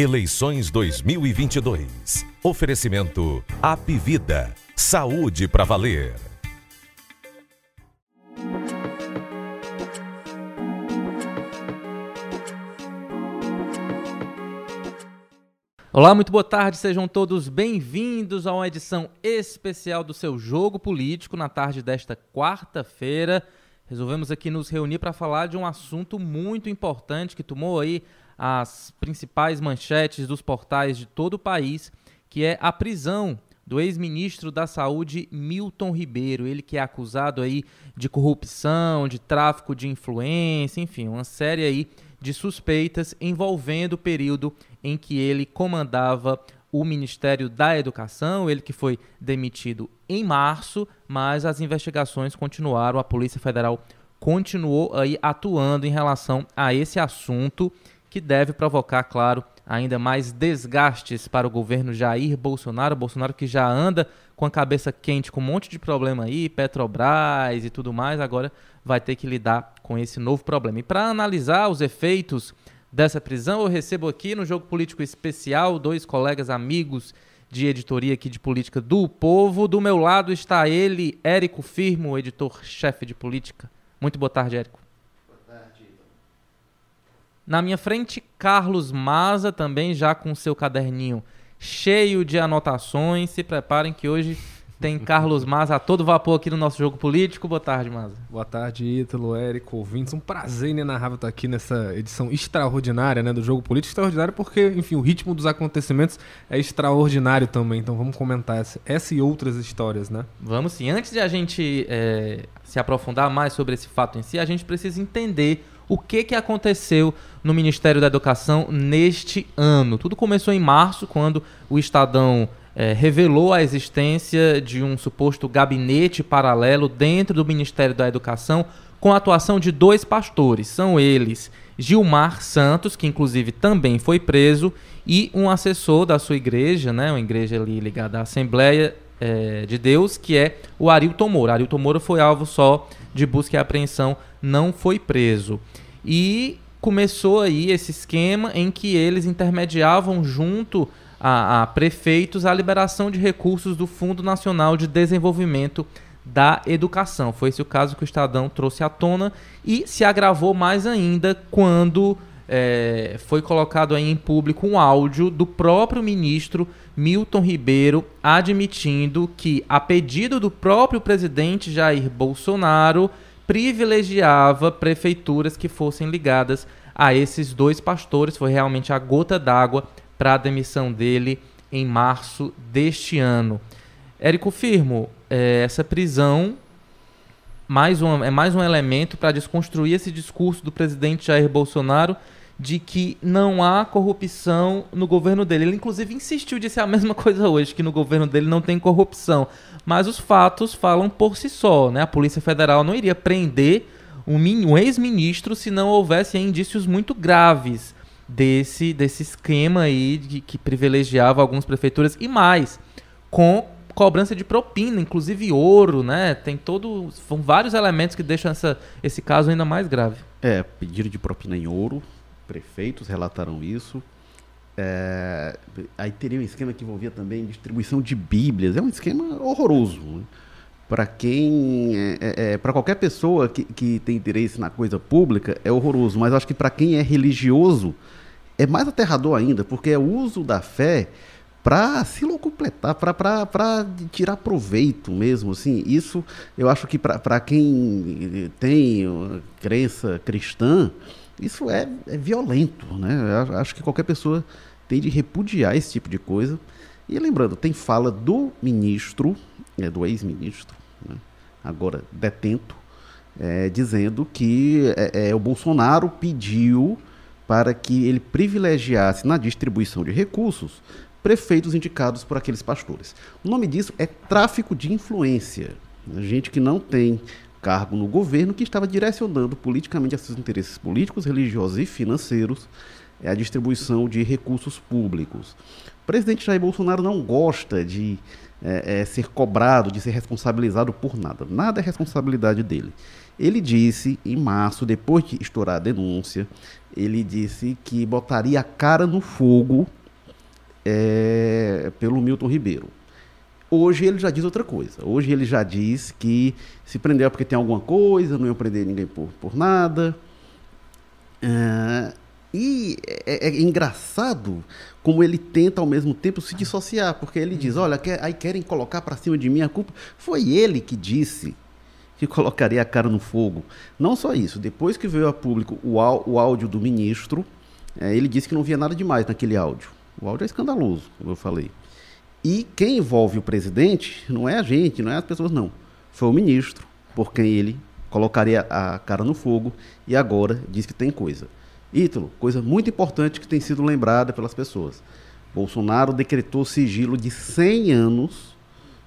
Eleições 2022. Oferecimento Apivida. Saúde para valer. Olá, muito boa tarde, sejam todos bem-vindos a uma edição especial do seu Jogo Político na tarde desta quarta-feira. Resolvemos aqui nos reunir para falar de um assunto muito importante que tomou aí as principais manchetes dos portais de todo o país, que é a prisão do ex-ministro da Saúde Milton Ribeiro, ele que é acusado aí de corrupção, de tráfico de influência, enfim, uma série aí de suspeitas envolvendo o período em que ele comandava o Ministério da Educação, ele que foi demitido em março, mas as investigações continuaram, a Polícia Federal continuou aí atuando em relação a esse assunto que deve provocar, claro, ainda mais desgastes para o governo Jair Bolsonaro. Bolsonaro que já anda com a cabeça quente com um monte de problema aí, Petrobras e tudo mais, agora vai ter que lidar com esse novo problema. E para analisar os efeitos dessa prisão, eu recebo aqui no Jogo Político Especial dois colegas amigos de editoria aqui de política do Povo. Do meu lado está ele, Érico Firmo, editor-chefe de política. Muito boa tarde, Érico. Na minha frente, Carlos Maza, também já com seu caderninho cheio de anotações. Se preparem que hoje tem Carlos Maza a todo vapor aqui no nosso jogo político. Boa tarde, Maza. Boa tarde, Ítalo, Érico, ouvintes. Um prazer inenarrável estar aqui nessa edição extraordinária né, do jogo político. Extraordinário porque, enfim, o ritmo dos acontecimentos é extraordinário também. Então vamos comentar essa, essa e outras histórias, né? Vamos sim. Antes de a gente é, se aprofundar mais sobre esse fato em si, a gente precisa entender o que, que aconteceu no Ministério da Educação neste ano. Tudo começou em março, quando o Estadão é, revelou a existência de um suposto gabinete paralelo dentro do Ministério da Educação, com a atuação de dois pastores. São eles Gilmar Santos, que inclusive também foi preso, e um assessor da sua igreja, né, uma igreja ali ligada à Assembleia é, de Deus, que é o Arilton Moura. Arilton Moura foi alvo só de busca e apreensão, não foi preso. E começou aí esse esquema em que eles intermediavam junto a, a prefeitos a liberação de recursos do Fundo Nacional de Desenvolvimento da Educação. Foi esse o caso que o Estadão trouxe à tona e se agravou mais ainda quando é, foi colocado aí em público um áudio do próprio ministro Milton Ribeiro admitindo que, a pedido do próprio presidente Jair Bolsonaro, privilegiava prefeituras que fossem ligadas a esses dois pastores. Foi realmente a gota d'água para a demissão dele em março deste ano. Érico Firmo, é, essa prisão mais um, é mais um elemento para desconstruir esse discurso do presidente Jair Bolsonaro de que não há corrupção no governo dele. Ele, inclusive, insistiu, disse a mesma coisa hoje, que no governo dele não tem corrupção. Mas os fatos falam por si só. Né? A Polícia Federal não iria prender um, ex-ministro se não houvesse indícios muito graves desse, desse esquema aí de, que privilegiava algumas prefeituras e mais, com cobrança de propina, inclusive ouro, né? Tem todo. São vários elementos que deixam essa, esse caso ainda mais grave. É, pedido de propina em ouro, prefeitos relataram isso. É, aí teria um esquema que envolvia também distribuição de bíblias. É um esquema horroroso. Né? Para quem. É, é, é para qualquer pessoa que, que tem interesse na coisa pública, é horroroso. Mas acho que para quem é religioso é mais aterrador ainda, porque é o uso da fé para se locupletar, para tirar proveito mesmo. Assim, isso eu acho que para quem tem crença cristã, isso é, é violento. Né? Eu acho que qualquer pessoa tem de repudiar esse tipo de coisa. E lembrando, tem fala do ministro, é, do ex-ministro, né? agora detento, é, dizendo que é, é o Bolsonaro pediu para que ele privilegiasse na distribuição de recursos prefeitos indicados por aqueles pastores. O nome disso é tráfico de influência. Gente que não tem cargo no governo que estava direcionando politicamente a seus interesses políticos, religiosos e financeiros é a distribuição de recursos públicos. O presidente Jair Bolsonaro não gosta de é, é, ser cobrado, de ser responsabilizado por nada. Nada é responsabilidade dele. Ele disse em março, depois de estourar a denúncia, ele disse que botaria a cara no fogo é, pelo Milton Ribeiro. Hoje ele já diz outra coisa. Hoje ele já diz que se prendeu porque tem alguma coisa, não ia prender ninguém por, por nada. É, e é, é, engraçado como ele tenta ao mesmo tempo se dissociar, porque ele diz: Olha, quer, aí querem colocar para cima de mim a culpa. Foi ele que disse que colocaria a cara no fogo. Não só isso, depois que veio a público o, o áudio do ministro, é, ele disse que não via nada demais naquele áudio. O áudio é escandaloso, como eu falei. E quem envolve o presidente não é a gente, não é as pessoas, não. Foi o ministro, por quem ele colocaria a cara no fogo e agora diz que tem coisa. Ítalo, coisa muito importante que tem sido lembrada pelas pessoas. Bolsonaro decretou sigilo de 100 anos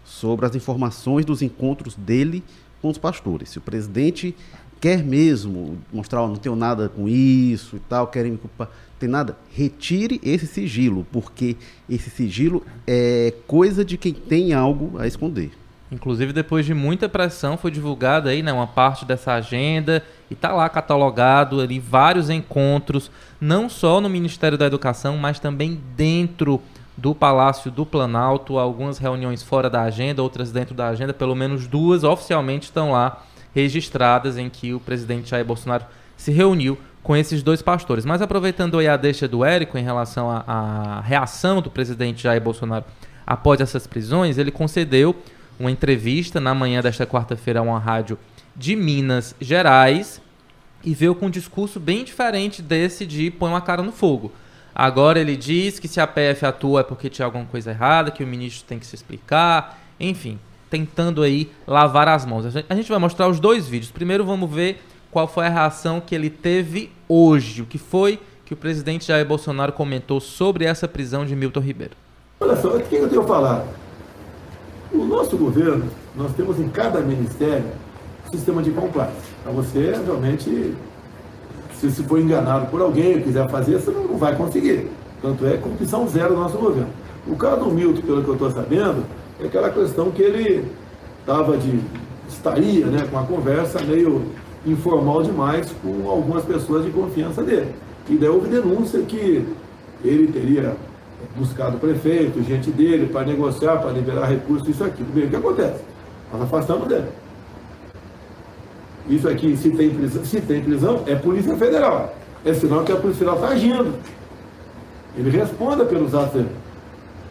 sobre as informações dos encontros dele com os pastores. Se o presidente quer mesmo mostrar, oh, não tenho nada com isso e tal, querem me culpar, tem nada, retire esse sigilo, porque esse sigilo é coisa de quem tem algo a esconder. Inclusive, depois de muita pressão, foi divulgada aí, né, uma parte dessa agenda e tá lá catalogado ali vários encontros, não só no Ministério da Educação, mas também dentro do Palácio do Planalto, algumas reuniões fora da agenda, outras dentro da agenda, pelo menos duas oficialmente estão lá registradas em que o presidente Jair Bolsonaro se reuniu com esses dois pastores. Mas aproveitando aí a deixa do Érico em relação à reação do presidente Jair Bolsonaro após essas prisões, ele concedeu uma entrevista na manhã desta quarta-feira a uma rádio de Minas Gerais e veio com um discurso bem diferente desse de põe uma cara no fogo. Agora ele diz que se a PF atua é porque tinha alguma coisa errada, que o ministro tem que se explicar, enfim, tentando aí lavar as mãos. A gente vai mostrar os dois vídeos. Primeiro vamos ver qual foi a reação que ele teve hoje, o que foi que o presidente Jair Bolsonaro comentou sobre essa prisão de Milton Ribeiro. Olha só, o que eu tenho a falar? O nosso governo, nós temos em cada ministério sistema de compliance. Para você, realmente, se se for enganado por alguém e quiser fazer, você não, vai conseguir. Tanto é corrupção zero do nosso governo. O caso do Milton, pelo que eu estou sabendo, é aquela questão que ele estava de. estaria né, com uma conversa meio informal demais com algumas pessoas de confiança dele. E daí houve denúncia que ele teria buscado o prefeito, gente dele, para negociar, para liberar recursos, isso aqui. O que acontece? Nós afastamos dele. Isso aqui, se tem prisão, se tem prisão é Polícia Federal. É sinal que a Polícia Federal está agindo. Ele responda pelos atos dele.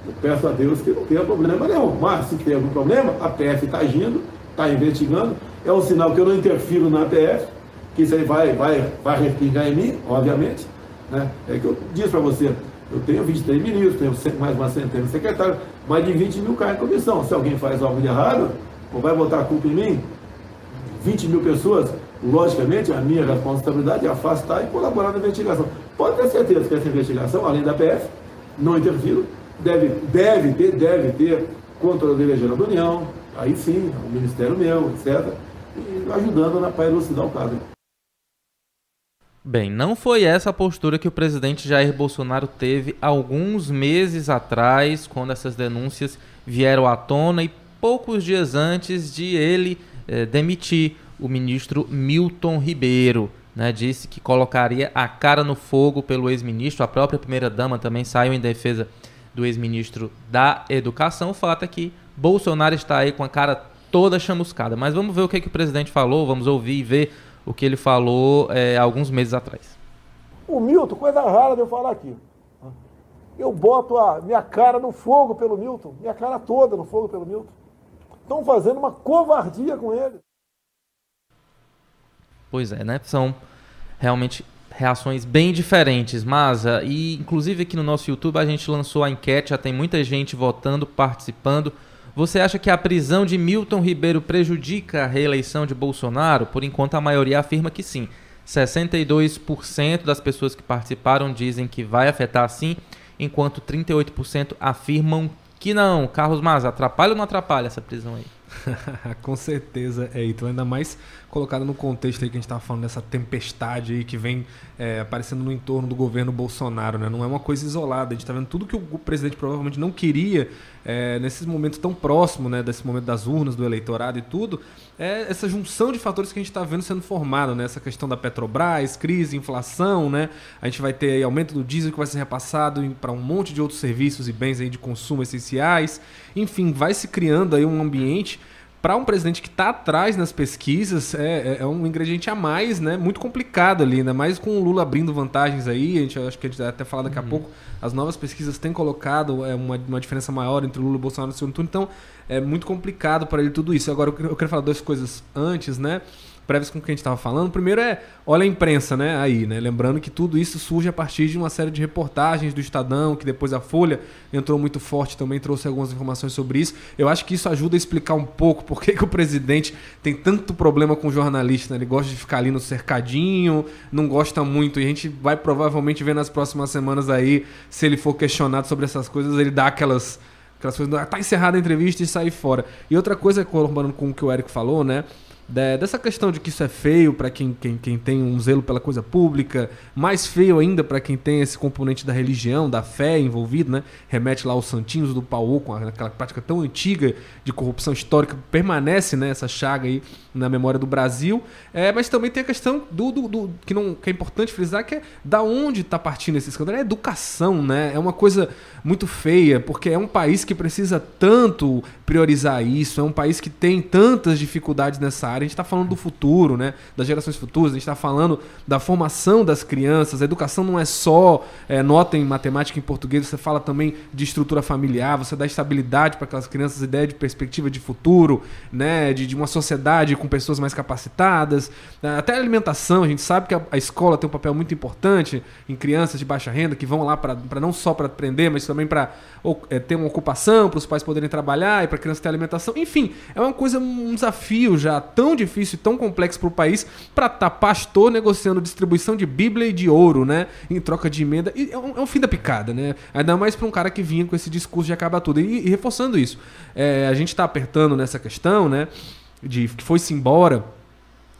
Eu peço a Deus que não tenha problema nenhum. Mas se tem algum problema, a PF está agindo, está investigando. É um sinal que eu não interfiro na PF, que isso aí vai, vai, vai respingar em mim, obviamente. Né? É que eu disse para você, eu tenho 23 ministros, tenho mais uma centena de secretários, mais de 20 mil caras em comissão. Se alguém faz algo de errado, ou vai botar a culpa em mim, 20 mil pessoas, logicamente, a minha responsabilidade é afastar e colaborar na investigação. Pode ter certeza que essa investigação, além da PF, não interfiro, deve, deve ter, deve ter Controladoria Geral da União, aí sim, o Ministério meu, etc., e ajudando para elucidar o caso. Bem, não foi essa a postura que o presidente Jair Bolsonaro teve alguns meses atrás, quando essas denúncias vieram à tona e poucos dias antes de ele eh, demitir o ministro Milton Ribeiro. Né, disse que colocaria a cara no fogo pelo ex-ministro. A própria primeira-dama também saiu em defesa do ex-ministro da Educação. O fato é que Bolsonaro está aí com a cara toda chamuscada. Mas vamos ver o que, que o presidente falou, vamos ouvir e ver o que ele falou é, alguns meses atrás. O Milton, coisa rara de eu falar aqui. Eu boto a minha cara no fogo pelo Milton, minha cara toda no fogo pelo Milton. Estão fazendo uma covardia com ele. Pois é, né? São realmente reações bem diferentes, Masa. E inclusive aqui no nosso YouTube a gente lançou a enquete, já tem muita gente votando, participando. Você acha que a prisão de Milton Ribeiro prejudica a reeleição de Bolsonaro? Por enquanto, a maioria afirma que sim. 62% das pessoas que participaram dizem que vai afetar sim, enquanto 38% afirmam que não. Carlos Maza, atrapalha ou não atrapalha essa prisão aí? Com certeza, é, então ainda mais colocado no contexto aí que a gente estava falando dessa tempestade aí que vem é, aparecendo no entorno do governo Bolsonaro, né? Não é uma coisa isolada, a gente está vendo tudo que o presidente provavelmente não queria é, nesses momentos tão próximos, né? Desse momento das urnas, do eleitorado e tudo, é essa junção de fatores que a gente está vendo sendo formado, né? Essa questão da Petrobras, crise, inflação, né? A gente vai ter aumento do diesel que vai ser repassado para um monte de outros serviços e bens aí de consumo essenciais. Enfim, vai se criando aí um ambiente para um presidente que está atrás nas pesquisas, é, é, é, um ingrediente a mais, né? Muito complicado ali, ainda mais com o Lula abrindo vantagens aí. A gente acho que a gente vai até falar daqui uhum. a pouco. As novas pesquisas têm colocado é, uma, uma diferença maior entre o Lula e o Bolsonaro no segundo turno. Então, é muito complicado para ele tudo isso. Agora, eu quero falar duas coisas antes, né? Prévias com o que a gente estava falando. Primeiro é, olha a imprensa, né? Aí, né? Lembrando que tudo isso surge a partir de uma série de reportagens do Estadão, que depois a Folha entrou muito forte também, trouxe algumas informações sobre isso. Eu acho que isso ajuda a explicar um pouco por que, que o presidente tem tanto problema com o jornalista, né? Ele gosta de ficar ali no cercadinho, não gosta muito. E a gente vai provavelmente ver nas próximas semanas aí, se ele for questionado sobre essas coisas, ele dá aquelas aquelas coisas, ah, tá encerrada a entrevista e sair fora. E outra coisa, corroborando com o que o Érico falou, né? Dessa questão de que isso é feio para quem, quem, quem tem um zelo pela coisa pública, mais feio ainda para quem tem esse componente da religião, da fé envolvido, né? Remete lá aos santinhos do Paulo, com aquela prática tão antiga de corrupção histórica, permanece né, essa chaga aí na memória do Brasil. É, mas também tem a questão do, do, do, que, não, que é importante frisar, que é da onde está partindo esse escândalo. É educação, né? É uma coisa muito feia, porque é um país que precisa tanto priorizar isso, é um país que tem tantas dificuldades nessa área. A gente está falando do futuro, né? Das gerações futuras, a gente está falando da formação das crianças. A educação não é só é, nota em matemática e em português, você fala também de estrutura familiar, você dá estabilidade para aquelas crianças, ideia de perspectiva de futuro, né? De, de uma sociedade com pessoas mais capacitadas. Até a alimentação, a gente sabe que a, a escola tem um papel muito importante em crianças de baixa renda que vão lá para não só para aprender, mas também para é, ter uma ocupação, para os pais poderem trabalhar e para a criança ter alimentação. Enfim, é uma coisa, um desafio já tão difícil e tão complexo para o país para estar tá pastor negociando distribuição de Bíblia e de ouro, né? Em troca de emenda. E é um, é um fim da picada, né? Ainda mais para um cara que vinha com esse discurso de acabar tudo. E, e reforçando isso, é, a gente está apertando nessa questão, né? de que foi-se embora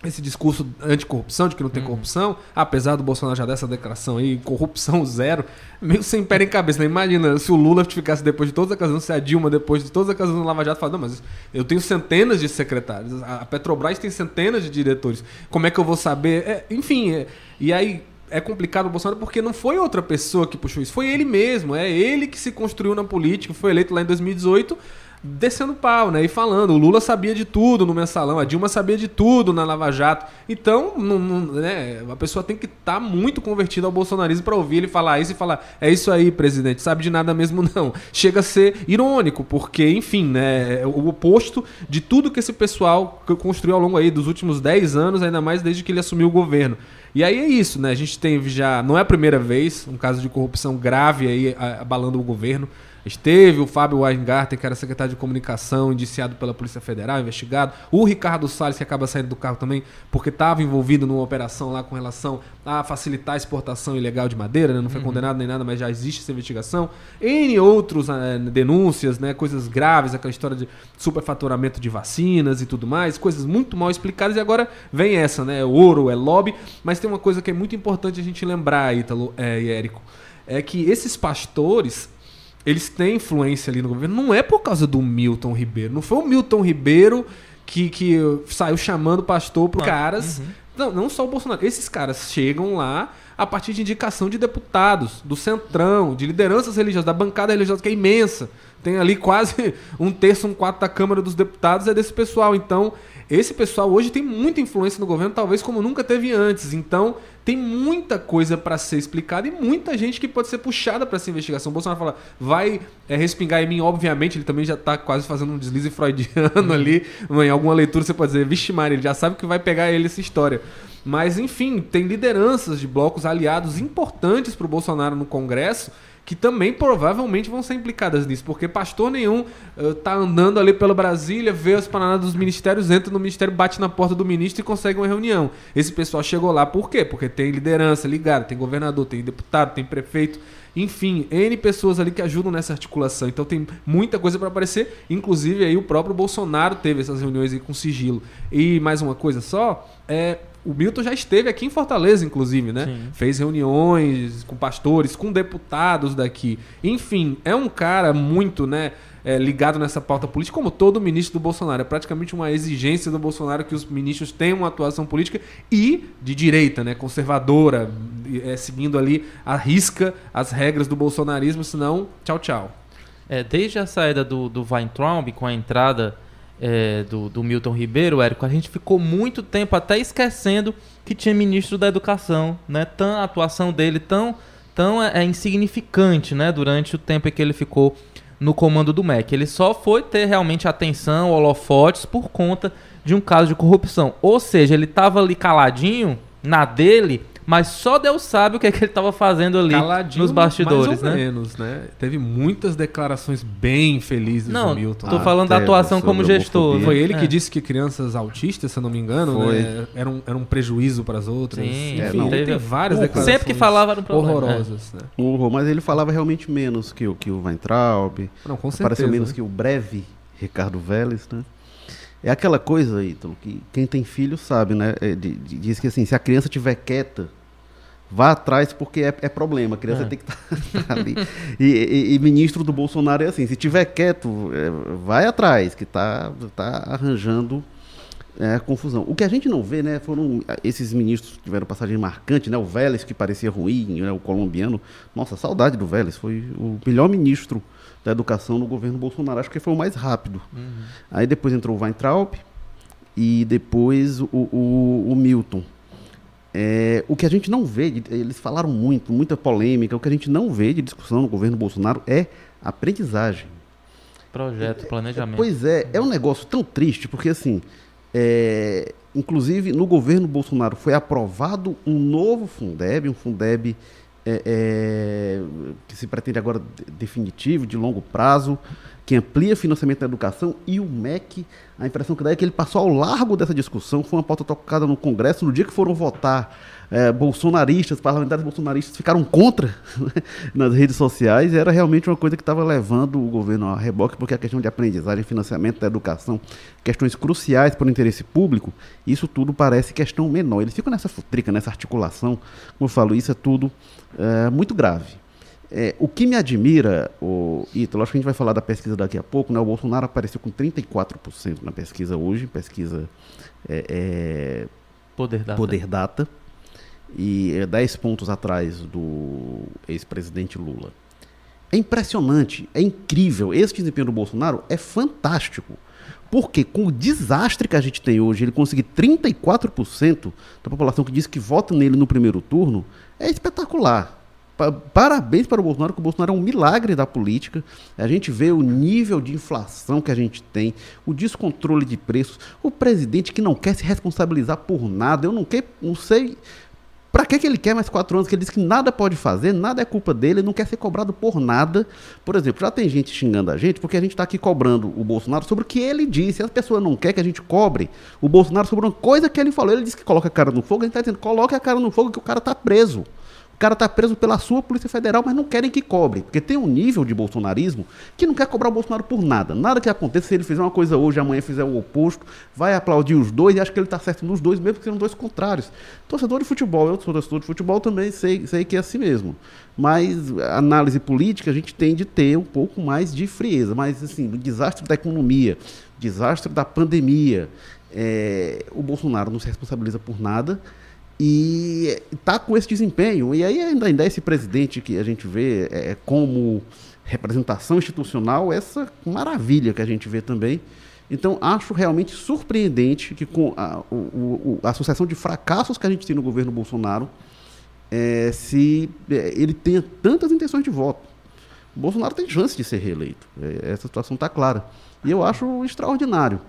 esse discurso anticorrupção, de que não tem uhum. corrupção, apesar do Bolsonaro já dessa declaração aí, corrupção zero, meio sem pé em cabeça. Né? Imagina se o Lula ficasse depois de todas as ocasiões, se a Dilma depois de todas as ocasiões no Lava Jato fala, não, mas eu tenho centenas de secretários, a Petrobras tem centenas de diretores, como é que eu vou saber? É, enfim, é, e aí é complicado o Bolsonaro porque não foi outra pessoa que puxou isso, foi ele mesmo, é ele que se construiu na política, foi eleito lá em 2018 descendo pau, né? E falando, o Lula sabia de tudo no mensalão, a Dilma sabia de tudo na Lava Jato. Então, não, não, né, a pessoa tem que estar tá muito convertida ao bolsonarismo para ouvir ele falar isso e falar: é isso aí, presidente, sabe de nada mesmo não. Chega a ser irônico, porque, enfim, né, é o oposto de tudo que esse pessoal construiu ao longo aí dos últimos 10 anos, ainda mais desde que ele assumiu o governo. E aí é isso, né? A gente tem já, não é a primeira vez, um caso de corrupção grave aí abalando o governo. Esteve o Fábio Weingarten, que era secretário de comunicação, indiciado pela Polícia Federal, investigado. O Ricardo Salles, que acaba saindo do carro também, porque estava envolvido numa operação lá com relação a facilitar a exportação ilegal de madeira, né? não foi uhum. condenado nem nada, mas já existe essa investigação. N outros uh, denúncias, né? coisas graves, aquela história de superfaturamento de vacinas e tudo mais, coisas muito mal explicadas. E agora vem essa, né? É ouro, é lobby. Mas tem uma coisa que é muito importante a gente lembrar, Ítalo é, e Érico, é que esses pastores eles têm influência ali no governo. Não é por causa do Milton Ribeiro. Não foi o Milton Ribeiro que, que saiu chamando o pastor para ah, caras. Uhum. Não, não só o Bolsonaro. Esses caras chegam lá a partir de indicação de deputados, do centrão, de lideranças religiosas, da bancada religiosa que é imensa. Tem ali quase um terço, um quarto da Câmara dos Deputados é desse pessoal. Então, esse pessoal hoje tem muita influência no governo, talvez como nunca teve antes. Então, tem muita coisa para ser explicada e muita gente que pode ser puxada para essa investigação. O Bolsonaro fala, vai é, respingar em mim, obviamente, ele também já está quase fazendo um deslize freudiano uhum. ali. Em alguma leitura você pode dizer, vixe Maria, ele já sabe que vai pegar ele essa história. Mas, enfim, tem lideranças de blocos aliados importantes para o Bolsonaro no Congresso que também provavelmente vão ser implicadas nisso, porque pastor nenhum uh, andando ali pela Brasília, vê as paradas dos ministérios, entra no ministério, bate na porta do ministro e consegue uma reunião. Esse pessoal chegou lá por quê? Porque tem liderança ligada, tem governador, tem deputado, tem prefeito, enfim, N pessoas ali que ajudam nessa articulação. Então tem muita coisa para aparecer, inclusive aí o próprio Bolsonaro teve essas reuniões aí com sigilo. E mais uma coisa só, é o Milton já esteve aqui em Fortaleza, inclusive, né? Sim. Fez reuniões com pastores, com deputados daqui. Enfim, é um cara muito, né? é, ligado nessa pauta política, como todo ministro do Bolsonaro. É praticamente uma exigência do Bolsonaro que os ministros tenham uma atuação política e de direita, né, conservadora, é, seguindo ali a risca as regras do bolsonarismo, senão, tchau, tchau. É, desde a saída do, do Weintraub, com a entrada é, do, do Milton Ribeiro, Érico, a gente ficou muito tempo até esquecendo que tinha ministro da Educação, né? Tão, a atuação dele tão, tão é, é insignificante, né? Durante o tempo em que ele ficou no comando do MEC. Ele só foi ter realmente atenção, holofotes, por conta de um caso de corrupção. Ou seja, ele estava ali caladinho, na dele, mas só Deus sabe o que, é que ele estava fazendo ali Caladinho, nos bastidores, mais ou né? menos, né? Teve muitas declarações bem felizes Não, do Milton. tô Ah, falando da até atuação como gestor. Foi ele É. que disse que crianças autistas, se eu não me engano, Foi. né, era, um, era um prejuízo para as outras. Sim, Enfim, é, não. ele tem Teve- várias o- declarações sempre que falava era um problema, horrorosas. Né? Um horror, mas ele falava realmente menos que, o- que o Weintraub. Não, com certeza. Pareceu menos né? que o breve Ricardo Vélez, né? É aquela coisa, Ítalo, que quem tem filho sabe, né? É, de- de- diz que assim, se a criança estiver quieta, vá atrás porque é, é problema. A criança É. tem que estar ali. E, e- e ministro do Bolsonaro é assim, se estiver quieto, é, vai atrás, que tá, tá arranjando é, confusão. O que a gente não vê, né, foram esses ministros que tiveram passagem marcante, né? O Vélez, que parecia ruim, né, o colombiano. Nossa, saudade do Vélez. Foi o melhor ministro da educação no governo Bolsonaro. Acho que foi o mais rápido. Aí depois entrou o Weintraub e depois o, o, o Milton. É, o que a gente não vê, eles falaram muito, muita polêmica, o que a gente não vê de discussão no governo Bolsonaro é aprendizagem. Projeto, planejamento. Pois é, é um negócio tão triste, porque assim, é, inclusive no governo Bolsonaro foi aprovado um novo Fundeb, um Fundeb é, é, que se pretende agora de- definitivo, de longo prazo, que amplia financiamento da educação, e o MEC, a impressão que dá é que ele passou ao largo dessa discussão, foi uma pauta tocada no Congresso, no dia que foram votar é, bolsonaristas, parlamentares bolsonaristas ficaram contra né, nas redes sociais, era realmente uma coisa que estava levando o governo a reboque, porque a questão de aprendizagem, financiamento da educação, questões cruciais para o interesse público, isso tudo parece questão menor. Eles ficam nessa futrica, nessa articulação, como eu falo, isso é tudo é, muito grave. É, o que me admira, o Ítalo, acho que a gente vai falar da pesquisa daqui a pouco, né? O Bolsonaro apareceu com 34% na pesquisa hoje, pesquisa é, é, Poder da Poder Data, e é 10 pontos atrás do ex-presidente Lula. É impressionante, é incrível. Esse desempenho do Bolsonaro é fantástico. Porque com o desastre que a gente tem hoje, ele conseguir 34% da população que diz que vota nele no primeiro turno, é espetacular. Pa- Parabéns para o Bolsonaro, que o Bolsonaro é um milagre da política. A gente vê o nível de inflação que a gente tem, o descontrole de preços, o presidente que não quer se responsabilizar por nada. Eu não, quer, não sei Pra que, que ele quer mais quatro anos? Que ele diz que nada pode fazer, nada é culpa dele, ele não quer ser cobrado por nada. Por exemplo, já tem gente xingando a gente porque a gente está aqui cobrando o Bolsonaro sobre o que ele disse. A pessoa não quer que a gente cobre o Bolsonaro sobre uma coisa que ele falou. Ele disse que coloca a cara no fogo, a gente está dizendo, coloque a cara no fogo que o cara está preso. Cara está preso pela sua Polícia Federal, mas não querem que cobre. Porque tem um nível de bolsonarismo que não quer cobrar o Bolsonaro por nada. Nada que aconteça, se ele fizer uma coisa hoje, amanhã fizer o oposto, vai aplaudir os dois e acha que ele está certo nos dois, mesmo que sejam dois contrários. Torcedor de futebol, eu sou torcedor de futebol também, sei, sei que é assim mesmo. Mas análise política a gente tem de ter um pouco mais de frieza. Mas, assim, o desastre da economia, desastre da pandemia, é, o Bolsonaro não se responsabiliza por nada e está com esse desempenho. E aí ainda, ainda esse presidente que a gente vê é, como representação institucional, essa maravilha que a gente vê também. Então, acho realmente surpreendente que com a, o, o, a sucessão de fracassos que a gente tem no governo Bolsonaro, é, se é, ele tenha tantas intenções de voto. O Bolsonaro tem chance de ser reeleito. É, essa situação está clara. E eu acho extraordinário.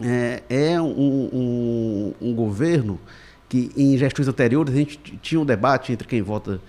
É, é um, um, um governo que em gestões anteriores a gente tinha um debate entre quem vota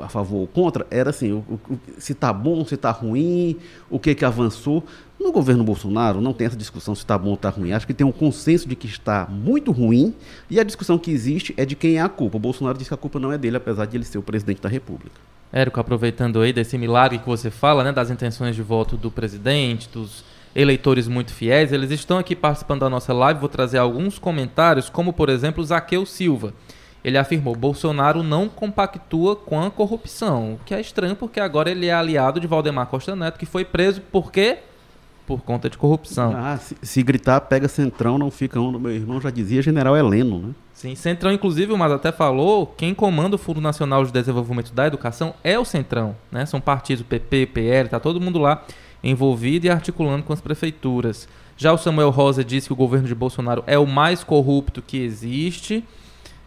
a favor ou contra, era assim, o- o- se está bom, se está ruim, o que que avançou. No governo Bolsonaro não tem essa discussão se está bom ou está ruim. Acho que tem um consenso de que está muito ruim e a discussão que existe é de quem é a culpa. O Bolsonaro diz que a culpa não é dele, apesar de ele ser o presidente da República. Érico, aproveitando aí desse milagre que você fala, né, das intenções de voto do presidente, dos eleitores muito fiéis, eles estão aqui participando da nossa live. Vou trazer alguns comentários, como por exemplo, Zaqueu Silva. Ele afirmou: Bolsonaro não compactua com a corrupção, o que é estranho porque agora ele é aliado de Valdemar Costa Neto, que foi preso por quê? Por conta de corrupção. Ah, se, se gritar, pega centrão, não fica um. Meu irmão já dizia general Heleno, né? Sim, Centrão, inclusive, mas até falou, quem comanda o Fundo Nacional de Desenvolvimento da Educação é o Centrão, né? São partidos PP, PL, tá todo mundo lá envolvido e articulando com as prefeituras. Já o Samuel Rosa disse que o governo de Bolsonaro é o mais corrupto que existe.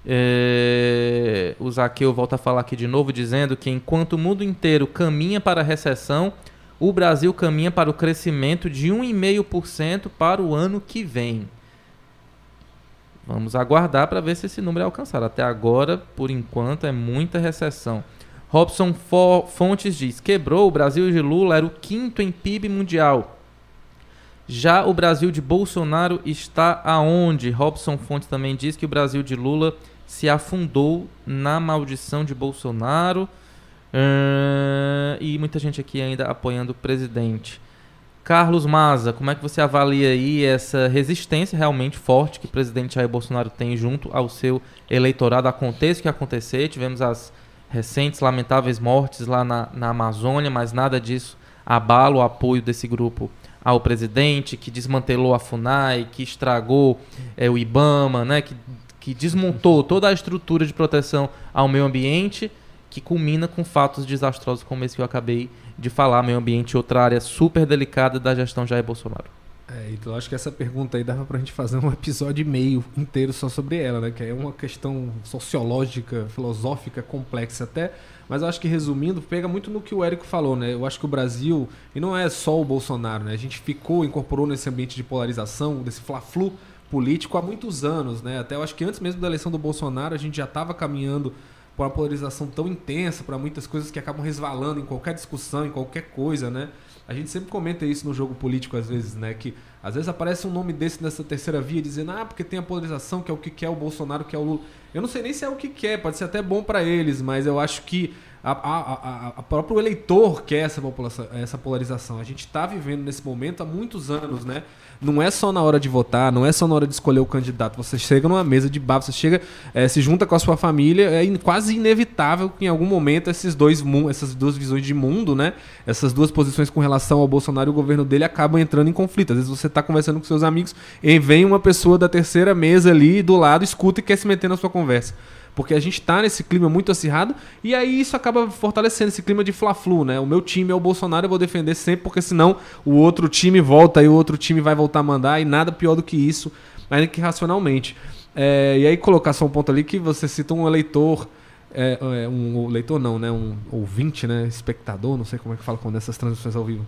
É... O Zaqueu volta a falar aqui de novo, dizendo que enquanto o mundo inteiro caminha para a recessão, o Brasil caminha para o crescimento de 1,5% para o ano que vem. Vamos aguardar para ver se esse número é alcançado. Até agora, por enquanto, é muita recessão. Robson Fontes diz: quebrou, o Brasil de Lula era o quinto em PIB mundial. Já o Brasil de Bolsonaro está aonde? Robson Fontes também diz que o Brasil de Lula se afundou na maldição de Bolsonaro. Uh, e muita gente aqui ainda apoiando o presidente. Carlos Maza, como é que você avalia aí essa resistência realmente forte que o presidente Jair Bolsonaro tem junto ao seu eleitorado? Aconteça o que acontecer, tivemos as recentes lamentáveis mortes lá na, na Amazônia, mas nada disso abala o apoio desse grupo ao presidente, que desmantelou a FUNAI, que estragou é, o IBAMA, né, que, que desmontou toda a estrutura de proteção ao meio ambiente, que culmina com fatos desastrosos como esse que eu acabei de falar, meio ambiente, outra área super delicada da gestão Jair Bolsonaro. É, então acho que essa pergunta aí dava pra gente fazer um episódio e meio inteiro só sobre ela, né? Que é uma questão sociológica, filosófica, complexa até. Mas eu acho que resumindo, pega muito no que o Érico falou, né? Eu acho que o Brasil, e não é só o Bolsonaro, né? A gente ficou, incorporou nesse ambiente de polarização, desse fla-flu político há muitos anos, né? Até eu acho que antes mesmo da eleição do Bolsonaro, a gente já estava caminhando por uma polarização tão intensa para muitas coisas que acabam resvalando em qualquer discussão, em qualquer coisa, né? A gente sempre comenta isso no jogo político às vezes, né? Que às vezes aparece um nome desse nessa terceira via dizendo, ah, porque tem a polarização, que é o que quer o Bolsonaro, que é o Lula. Eu não sei nem se é o que quer, pode ser até bom para eles, mas eu acho que a, a, a, a próprio eleitor quer essa, essa polarização. A gente está vivendo nesse momento há muitos anos, né? não é só na hora de votar, não é só na hora de escolher o candidato. Você chega numa mesa de bar, você chega, é, se junta com a sua família, é quase inevitável que em algum momento esses dois, essas duas visões de mundo, né? Essas duas posições com relação ao Bolsonaro e o governo dele acabam entrando em conflito. Às vezes você está conversando com seus amigos e vem uma pessoa da terceira mesa ali do lado, escuta e quer se meter na sua conversa porque a gente está nesse clima muito acirrado e aí isso acaba fortalecendo esse clima de fla-flu, né? O meu time é o Bolsonaro, eu vou defender sempre, porque senão o outro time volta e o outro time vai voltar a mandar e nada pior do que isso, ainda que racionalmente. É, e aí colocar só um ponto ali que você cita um eleitor é, é, um leitor não, né? Um ouvinte, né? Espectador, não sei como é que fala quando essas transmissões ao vivo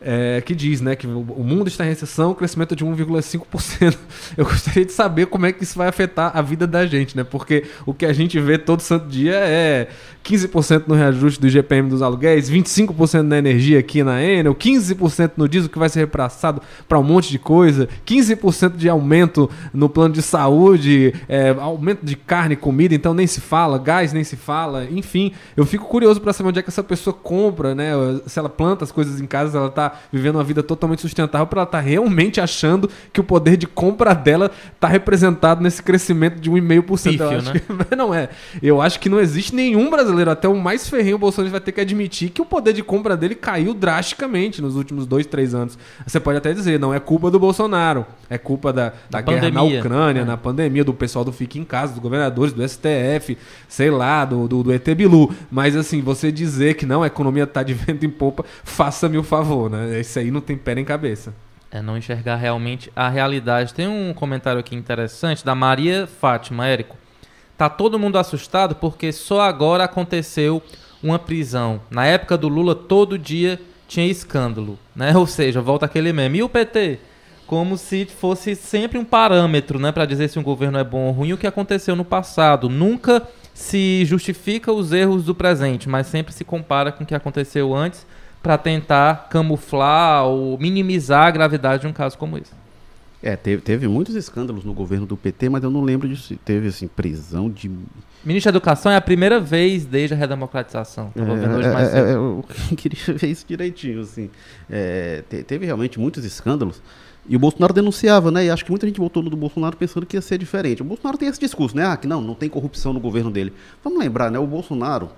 é, que diz né, que o mundo está em recessão, crescimento de 1,5%. Eu gostaria de saber como é que isso vai afetar a vida da gente, né? Porque o que a gente vê todo santo dia é 15% no reajuste do IGPM dos aluguéis, 25% na energia aqui na Enel, 15% no diesel que vai ser repassado para um monte de coisa, 15% de aumento no plano de saúde, é, aumento de carne e comida, então nem se fala, gás nem se fala, enfim. Eu fico curioso para saber onde é que essa pessoa compra, né? Se ela planta as coisas em casa, ela está vivendo uma vida totalmente sustentável, para ela estar tá realmente achando que o poder de compra dela está representado nesse crescimento de 1,5%. Pífio, eu acho né? que, não é. Eu acho que não existe nenhum brasileiro, até o mais ferrenho Bolsonaro vai ter que admitir que o poder de compra dele caiu drasticamente nos últimos dois, três anos. Você pode até dizer, não é culpa do Bolsonaro, é culpa da, da, da guerra na Ucrânia, é. na pandemia, do pessoal do Fique em Casa, dos governadores, do STF, sei lá, do, do, do ET Bilu. Mas assim, você dizer que não, a economia está de vento em popa, faça-me o favor, né? Esse aí não tem pé nem cabeça. É não enxergar realmente a realidade. Tem um comentário aqui interessante da Maria Fátima, Érico. Tá todo mundo assustado porque só agora aconteceu uma prisão. Na época do Lula, todo dia tinha escândalo, né? Ou seja, volta aquele meme. E o PT? Como se fosse sempre um parâmetro, né, para dizer se um governo é bom ou ruim, o que aconteceu no passado. Nunca se justifica os erros do presente, mas sempre se compara com o que aconteceu antes para tentar camuflar ou minimizar a gravidade de um caso como esse. É, teve, teve muitos escândalos no governo do PT, mas eu não lembro disso. Teve, assim, prisão de. Ministro da Educação é a primeira vez desde a redemocratização. É, é, é, eu queria ver isso direitinho, assim. É, te- teve realmente muitos escândalos. E o Bolsonaro denunciava, né? E acho que muita gente votou no do Bolsonaro pensando que ia ser diferente. O Bolsonaro tem esse discurso, né? Ah, que não, não tem corrupção no governo dele. Vamos lembrar, né? O Bolsonaro,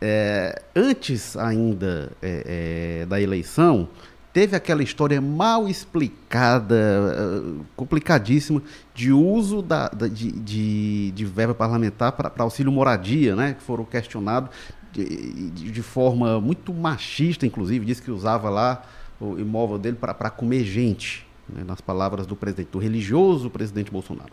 é, antes ainda é, é, da eleição, teve aquela história mal explicada, eh, complicadíssima, de uso da, da- de, de, de verba parlamentar para auxílio moradia, né? Que foram questionados de, de forma muito machista, inclusive, disse que usava lá o imóvel dele para comer gente, né, nas palavras do presidente, do religioso presidente Bolsonaro.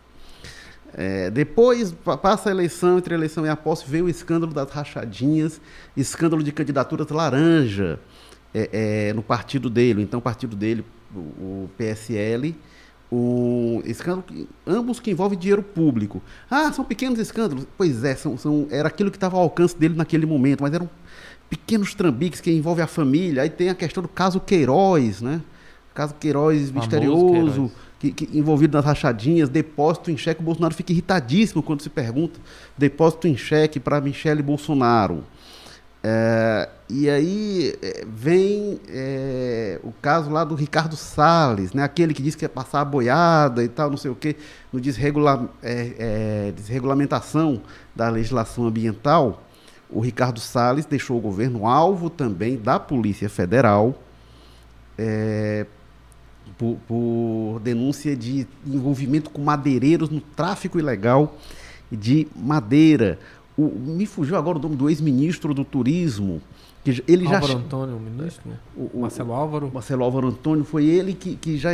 É, depois pa- passa a eleição, entre a eleição e a posse, veio o escândalo das rachadinhas, escândalo de candidaturas laranja é, é, no partido dele, então partido dele, o, PSL, o escândalo, ambos que envolvem dinheiro público. Ah, são pequenos escândalos. Pois é, são, são- era aquilo que estava ao alcance dele naquele momento, mas eram pequenos trambiques que envolvem a família. Aí tem a questão do caso Queiroz, né? Caso Queiroz Famoso misterioso, Queiroz. que, que envolvido nas rachadinhas, depósito em cheque. O Bolsonaro fica irritadíssimo quando se pergunta depósito em cheque para Michele Bolsonaro. É, e aí é, vem é, o caso lá do Ricardo Salles, né? aquele que disse que ia passar a boiada e tal, não sei o quê, no desregula, é, é, desregulamentação da legislação ambiental. O Ricardo Salles deixou o governo alvo também da Polícia Federal é, por, por denúncia de envolvimento com madeireiros no tráfico ilegal de madeira. O- me fugiu agora o nome do ex-ministro do turismo. Que já- ele já Álvaro che- Antônio, o ministro. o- o- Marcelo Álvaro. Marcelo Álvaro Antônio foi ele que, que já.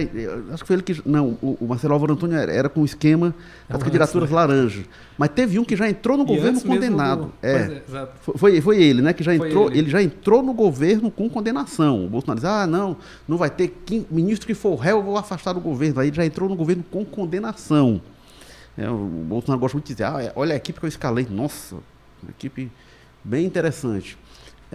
Acho que foi ele que. Não, o, o Marcelo Álvaro Antônio era, era com o esquema das Ah, candidaturas sim. laranja. Mas teve um que já entrou no E governo condenado. do- É. Exato. Foi- Foi, ele, né? Que já Foi entrou, ele. ele. já entrou no governo com condenação. O Bolsonaro diz: ah, não, não vai ter quin- ministro que for réu, eu vou afastar do governo. Aí ele já entrou no governo com condenação. É, o Bolsonaro gosta muito de dizer: ah, é, olha a equipe que eu escalei. Nossa, uma equipe bem interessante.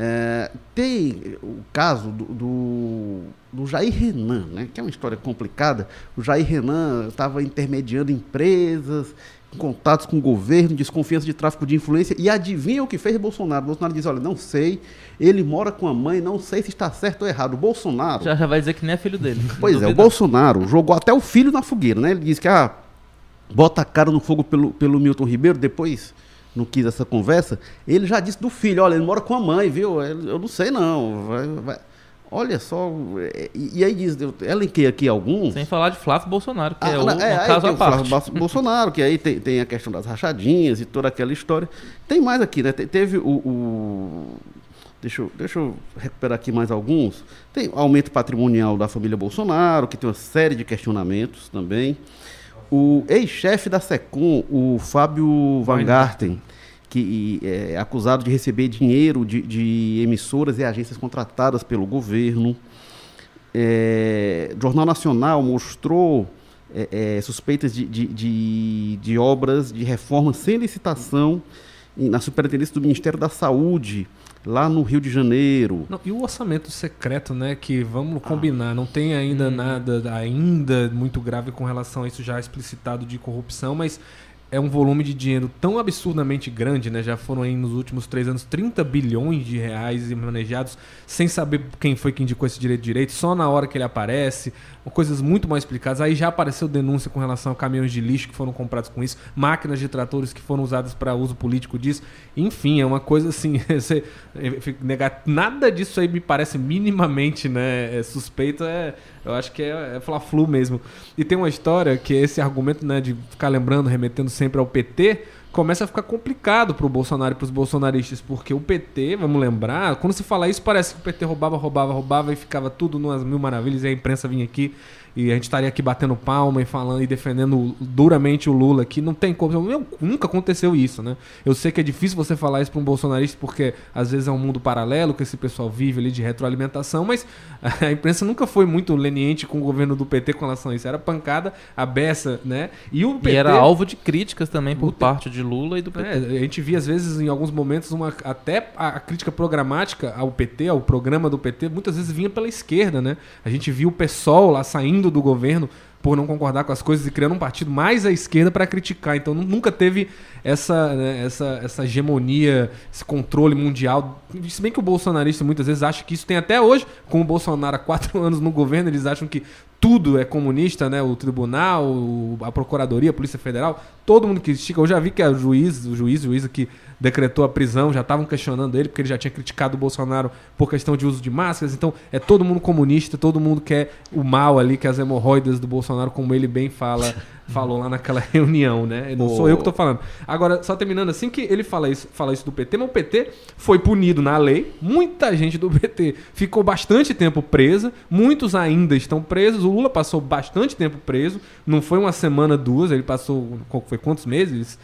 É, tem o caso do, do, do Jair Renan, né, que é uma história complicada. O Jair Renan estava intermediando empresas, em contatos com o governo, desconfiança de tráfico de influência. E adivinha o que fez Bolsonaro? Bolsonaro diz: olha, não sei, ele mora com a mãe, não sei se está certo ou errado. O Bolsonaro. Já, já vai dizer que nem é filho dele. Pois é, o. Bolsonaro jogou até o filho na fogueira, né? Ele disse que ah, bota a cara no fogo pelo, pelo Milton Ribeiro, depois não quis essa conversa. Ele já disse do filho, olha, ele mora com a mãe, viu? Eu não sei não. vai- vai- Olha só, é, e, e aí diz, eu elenquei aqui alguns. Sem falar de Flávio Bolsonaro, que Ah, é, o, um é, caso à o Flávio parte. Bas- Bolsonaro, que aí tem, tem a questão das rachadinhas e toda aquela história. Tem mais aqui, né? Te- Teve o. o- deixa, eu, deixa eu recuperar aqui mais alguns. Tem o aumento patrimonial da família Bolsonaro, que tem uma série de questionamentos também. O ex-chefe da SECOM, o Fábio Van Garten, que é acusado de receber dinheiro de, de emissoras e agências contratadas pelo governo. É, o Jornal Nacional mostrou é, é, suspeitas de, de, de, de obras de reforma sem licitação na superintendência do Ministério da Saúde, lá no Rio de Janeiro. Não, e o orçamento secreto, né? Que Ah. vamos combinar, não tem ainda Uhum. nada ainda muito grave com relação a isso já explicitado de corrupção, mas é um volume de dinheiro tão absurdamente grande, né? Já foram aí nos últimos três anos 30 bilhões de reais manejados sem saber quem foi que indicou esse direito direito, só na hora que ele aparece, coisas muito mal explicadas. Aí já apareceu denúncia com relação a caminhões de lixo que foram comprados com isso, máquinas de tratores que foram usadas para uso político disso. Enfim, é uma coisa assim, você negar nada disso aí me parece minimamente, né, é suspeito, é, eu acho que é, é fla-flu mesmo. E tem uma história que esse argumento, né, de ficar lembrando, remetendo sempre ao PT, começa a ficar complicado pro Bolsonaro e pros bolsonaristas, porque o PT, vamos lembrar, quando se fala isso parece que o PT roubava, roubava, roubava e ficava tudo numas mil maravilhas e a imprensa vinha aqui e a gente estaria aqui batendo palma e falando e defendendo duramente o Lula aqui. Não tem como. Meu, nunca aconteceu isso, né? Eu sei que é difícil você falar isso para um bolsonarista porque às vezes é um mundo paralelo que esse pessoal vive ali de retroalimentação, mas a imprensa nunca foi muito leniente com o governo do PT com relação a isso. Era pancada, a beça, né? E o PT. E era alvo de críticas também por Puta. parte de Lula e do PT. É, a gente via, às vezes, em alguns momentos, uma, até a, a crítica programática ao PT, ao programa do PT, muitas vezes vinha pela esquerda, né? A gente viu o PSOL lá saindo do governo por não concordar com as coisas e criando um partido mais à esquerda para criticar. Então nunca teve essa, né, essa, essa hegemonia, esse controle mundial. Se bem que o bolsonarista muitas vezes acha que isso tem até hoje, com o Bolsonaro há quatro anos no governo, eles acham que tudo é comunista, né? O tribunal, a procuradoria, a polícia federal, todo mundo critica. Eu já vi que a juiz, o juiz, o juiz que decretou a prisão, já estavam questionando ele porque ele já tinha criticado o Bolsonaro por questão de uso de máscaras. Então, é todo mundo comunista, todo mundo quer o mal ali, que as hemorroidas do Bolsonaro, como ele bem fala falou lá naquela reunião, né? Não sou eu que estou falando. Agora, só terminando assim que ele fala isso, fala isso do PT, mas o PT foi punido na lei. Muita gente do PT ficou bastante tempo presa, muitos ainda estão presos. O Lula passou bastante tempo preso, não foi uma semana, duas, ele passou foi quantos meses?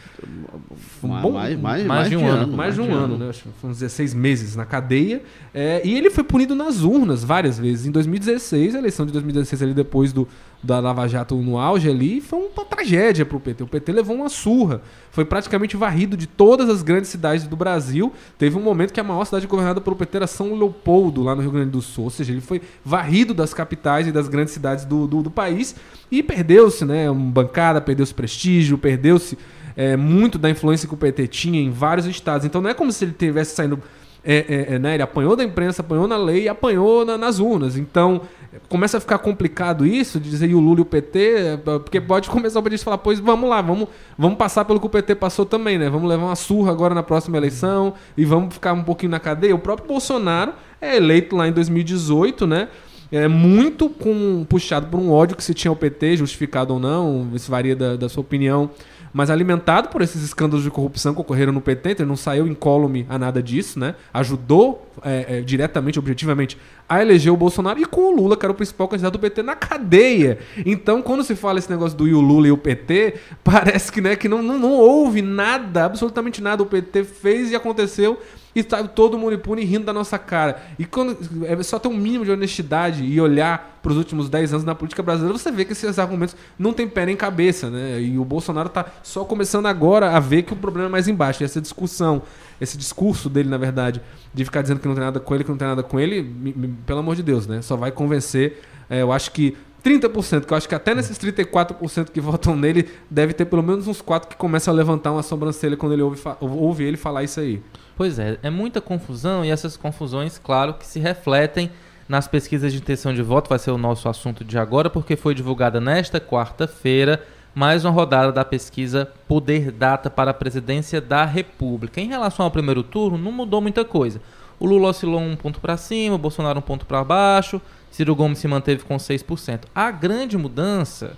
Um bom, mais, mais, mais, de um ano, ano, mais de um, ano, ano, né? Acho foram 16 meses na cadeia. É, e ele foi punido nas urnas várias vezes. Em 2016, a eleição de 2016 ali depois do da Lava Jato no auge ali, foi uma tragédia para o PT. O PT levou uma surra. Foi praticamente varrido de todas as grandes cidades do Brasil. Teve um momento que a maior cidade governada pelo PT era São Leopoldo, lá no Rio Grande do Sul. Ou seja, ele foi varrido das capitais e das grandes cidades do, do, do país e perdeu-se, né? Uma bancada, perdeu-se prestígio, perdeu-se é, muito da influência que o PT tinha em vários estados. Então não é como se ele tivesse saindo é, é, é, né? Ele apanhou da imprensa, apanhou na lei apanhou na, nas urnas. Então, começa a ficar complicado isso, de dizer e o Lula e o PT, porque pode começar o PT falar, pois vamos lá, vamos, vamos passar pelo que o PT passou também, né? Vamos levar uma surra agora na próxima eleição e vamos ficar um pouquinho na cadeia. O próprio Bolsonaro é eleito lá em 2018, né? É muito com, puxado por um ódio que se tinha ao PT, justificado ou não, isso varia da, da sua opinião mas alimentado por esses escândalos de corrupção que ocorreram no PT, ele não saiu incólume a nada disso, né? Ajudou é, é, diretamente, objetivamente, a eleger o Bolsonaro e com o Lula, que era o principal candidato do PT, na cadeia. Então, quando se fala esse negócio do o Lula e o PT, parece que, né, que não, não, não houve nada, absolutamente nada o PT fez e aconteceu e tá todo mundo impune rindo da nossa cara. E quando é só ter um mínimo de honestidade e olhar para os últimos 10 anos na política brasileira, você vê que esses argumentos não têm pé nem cabeça, né? E o Bolsonaro está só começando agora a ver que o problema é mais embaixo. E essa discussão, esse discurso dele, na verdade, de ficar dizendo que não tem nada com ele, que não tem nada com ele, me, me, pelo amor de Deus, né? Só vai convencer. É, eu acho que 30%, que eu acho que até nesses 34% que votam nele, deve ter pelo menos uns 4 que começam a levantar uma sobrancelha quando ele ouve, ouve ele falar isso aí. Pois é, é muita confusão e essas confusões, claro, que se refletem nas pesquisas de intenção de voto, vai ser o nosso assunto de agora, porque foi divulgada nesta quarta-feira mais uma rodada da pesquisa Poder Data para a Presidência da República. Em relação ao primeiro turno, não mudou muita coisa. O Lula oscilou um ponto para cima, o Bolsonaro um ponto para baixo, Ciro Gomes se manteve com 6%. A grande mudança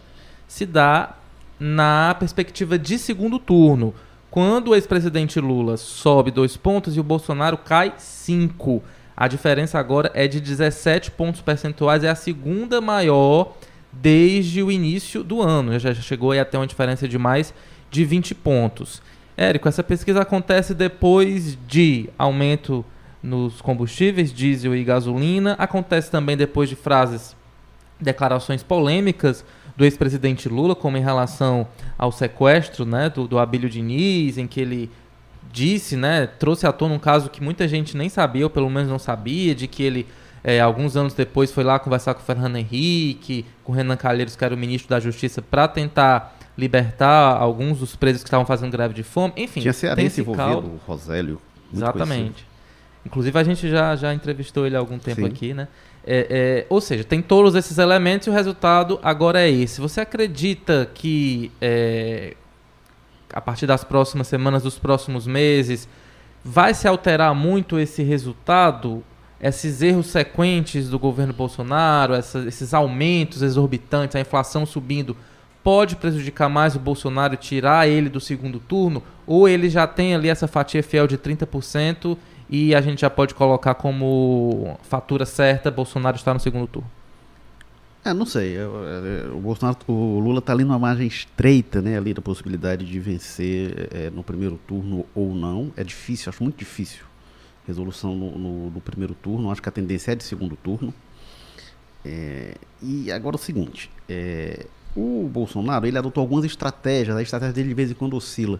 se dá na perspectiva de segundo turno, quando o ex-presidente Lula sobe dois pontos e o Bolsonaro cai cinco. A diferença agora é de 17 pontos percentuais, é a segunda maior desde o início do ano. Já chegou aí até uma diferença de mais de 20 pontos. Érico, essa pesquisa acontece depois de aumento nos combustíveis, diesel e gasolina. Acontece também depois de frases, declarações polêmicas do ex-presidente Lula, como em relação ao sequestro né, do, do Abílio Diniz, em que ele disse, né, trouxe à tona um caso que muita gente nem sabia, ou pelo menos não sabia, de que ele, é, alguns anos depois, foi lá conversar com o Fernando Henrique, com o Renan Calheiros, que era o ministro da Justiça, para tentar libertar alguns dos presos que estavam fazendo greve de fome. Enfim, tinha cearense envolvido, o Rosélio. Exatamente. Conhecido. Inclusive, a gente já, já entrevistou ele há algum tempo Sim. aqui, né? É, é, ou seja, tem todos esses elementos e o resultado agora é esse. Você acredita que é, a partir das próximas semanas, dos próximos meses, vai se alterar muito esse resultado? Esses erros sequentes do governo Bolsonaro, essa, esses aumentos exorbitantes, a inflação subindo, pode prejudicar mais o Bolsonaro tirar ele do segundo turno? Ou ele já tem ali essa fatia fiel de 30% e a gente já pode colocar como fatura certa, Bolsonaro está no segundo turno. É, não sei. O, Bolsonaro, o Lula está ali numa margem estreita, né, ali da possibilidade de vencer é, no primeiro turno ou não. É difícil, acho muito difícil. Resolução no, no, no primeiro turno. Acho que a tendência é de segundo turno. É, e agora o seguinte: é, o Bolsonaro ele adotou algumas estratégias. A estratégia dele de vez em quando oscila.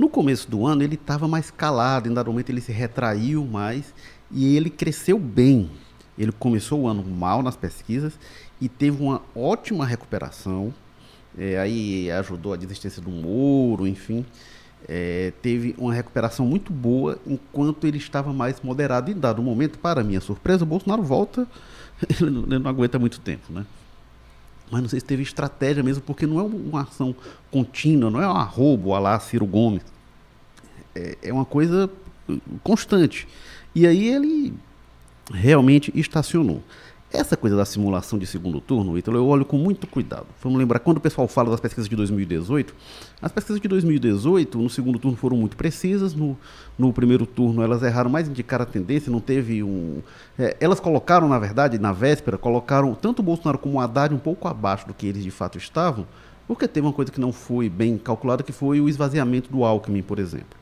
No começo do ano ele estava mais calado, em dado momento ele se retraiu mais e ele cresceu bem. Ele começou o ano mal nas pesquisas e teve uma ótima recuperação. É, aí ajudou a desistência do Moro, enfim. É, teve uma recuperação muito boa enquanto ele estava mais moderado. E dado momento, para minha surpresa, o Bolsonaro volta, ele não aguenta muito tempo, né? Mas não sei se teve estratégia mesmo, porque não é uma ação contínua, não é um arrobo a lá Ciro Gomes. É, é uma coisa constante. E aí ele realmente estacionou. Essa coisa da simulação de segundo turno, Ítalo, eu olho com muito cuidado. Vamos lembrar, quando o pessoal fala das pesquisas de 2018, as pesquisas de 2018, no segundo turno, foram muito precisas. No, no primeiro turno, elas erraram mais indicar a tendência, não teve um. É, elas colocaram, na verdade, na véspera, colocaram tanto o Bolsonaro como o Haddad um pouco abaixo do que eles de fato estavam, porque teve uma coisa que não foi bem calculada, que foi o esvaziamento do Alckmin, por exemplo.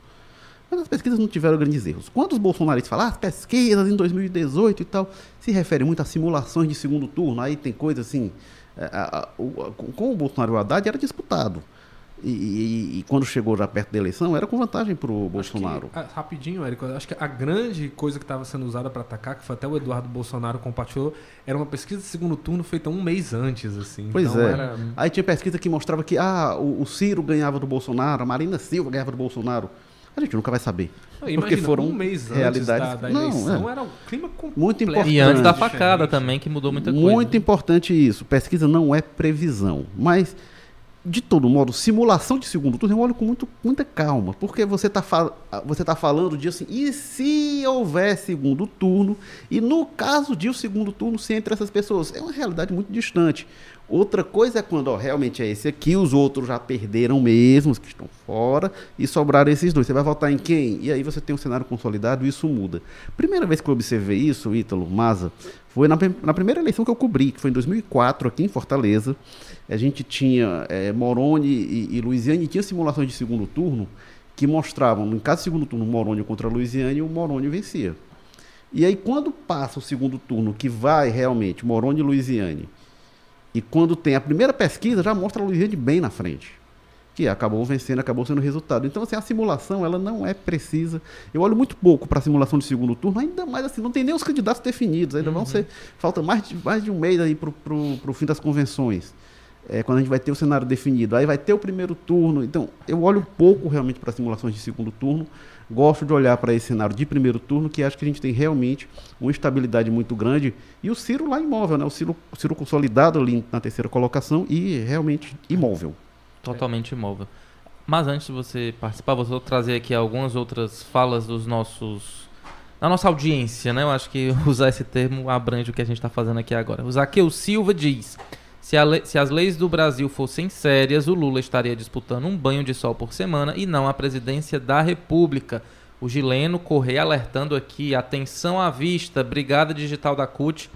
Mas as pesquisas não tiveram grandes erros. Quando os bolsonaristas falam, ah, as pesquisas em 2018 e tal, se refere muito a simulações de segundo turno, aí tem coisa assim. A, a, a, com o Bolsonaro e o Haddad era disputado. E, e, e, quando chegou já perto da eleição, era com vantagem para o Bolsonaro. Que, rapidinho, Érico, acho que a grande coisa que estava sendo usada para atacar, que foi até o Eduardo Bolsonaro compartilhou, era uma pesquisa de segundo turno feita um mês antes, assim. Pois então é. Era... Aí tinha pesquisa que mostrava que ah, o, o Ciro ganhava do Bolsonaro, a Marina Silva ganhava do Bolsonaro. A gente nunca vai saber. Não, porque foram um mês realidades da, da eleição, não, é. era um clima completo. Muito importante. E antes da facada diferente. também, que mudou muita coisa. Muito importante isso. Pesquisa não é previsão. Mas, de todo modo, simulação de segundo turno eu olho com muito, muita calma. Porque você está você tá falando de assim, e se houver segundo turno? E no caso de o segundo turno ser entre essas pessoas? É uma realidade muito distante. Outra coisa é quando ó, realmente é esse aqui, os outros já perderam mesmo, os que estão fora, e sobraram esses dois. Você vai votar em quem? E aí você tem um cenário consolidado e isso muda. Primeira vez que eu observei isso, Ítalo, Maza, foi na, na primeira eleição que eu cobri, que foi em 2004, aqui em Fortaleza. A gente tinha é, Moroni e, e Luiziane, tinha simulações de segundo turno que mostravam, em cada segundo turno, Moroni contra Luiziane, o Moroni vencia. E aí, quando passa o segundo turno, que vai realmente Moroni e Luiziane, e quando tem a primeira pesquisa, já mostra a Luiziane bem na frente. Que acabou vencendo, acabou sendo resultado. Então, assim, a simulação, ela não é precisa. Eu olho muito pouco para a simulação de segundo turno, ainda mais assim, não tem nem os candidatos definidos, ainda uhum. vão ser. Falta mais de, mais de um mês aí para o fim das convenções. É, quando a gente vai ter o cenário definido. Aí vai ter o primeiro turno. Então, eu olho pouco realmente para simulações de segundo turno. Gosto de olhar para esse cenário de primeiro turno, que acho que a gente tem realmente uma estabilidade muito grande. E o Ciro lá imóvel, né? O Ciro, o Ciro consolidado ali na terceira colocação e realmente imóvel. Totalmente imóvel. Mas antes de você participar, vou trazer aqui algumas outras falas dos nossos. Da nossa audiência, né? Eu acho que usar esse termo abrange o que a gente está fazendo aqui agora. O Zaqueu Silva diz: se, se, as leis do Brasil fossem sérias, o Lula estaria disputando um banho de sol por semana e não a presidência da República. O Gileno Correia alertando aqui, atenção à vista, Brigada Digital da CUT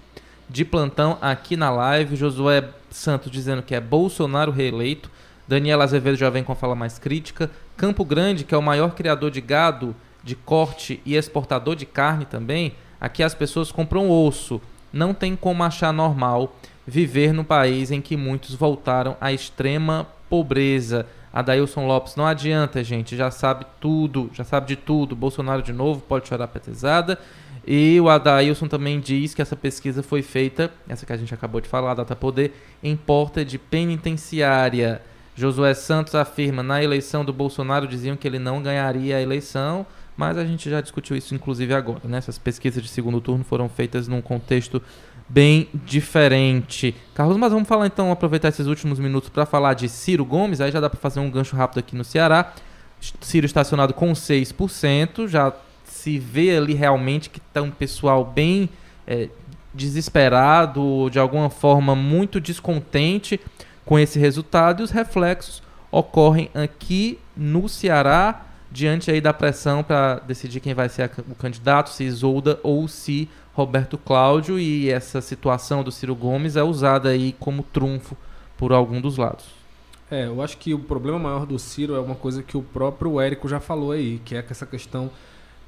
de plantão aqui na live. Josué Santos dizendo que é Bolsonaro reeleito. Daniela Azevedo já vem com a fala mais crítica. Campo Grande, que é o maior criador de gado, de corte e exportador de carne também. Aqui as pessoas compram osso. Não tem como achar normal viver no país em que muitos voltaram à extrema pobreza. Adailson Lopes, não adianta, gente, já sabe tudo, já sabe de tudo. Bolsonaro de novo pode chorar petezada. E o Adailson também diz que essa pesquisa foi feita, essa que a gente acabou de falar, Data Poder, em porta de penitenciária. Josué Santos afirma, na eleição do Bolsonaro diziam que ele não ganharia a eleição, mas a gente já discutiu isso inclusive agora. Né? Essas pesquisas de segundo turno foram feitas num contexto bem diferente. Carlos, mas vamos falar então, aproveitar esses últimos minutos para falar de Ciro Gomes, aí já dá para fazer um gancho rápido aqui no Ceará. Ciro estacionado com 6%, já se vê ali realmente que está um pessoal bem é, desesperado, de alguma forma muito descontente com esse resultado e os reflexos ocorrem aqui no Ceará diante aí da pressão para decidir quem vai ser o candidato, se Isolda ou se Roberto Cláudio e essa situação do Ciro Gomes é usada aí como trunfo por algum dos lados. É, eu acho que o problema maior do Ciro é uma coisa que o próprio Érico já falou aí, que é essa questão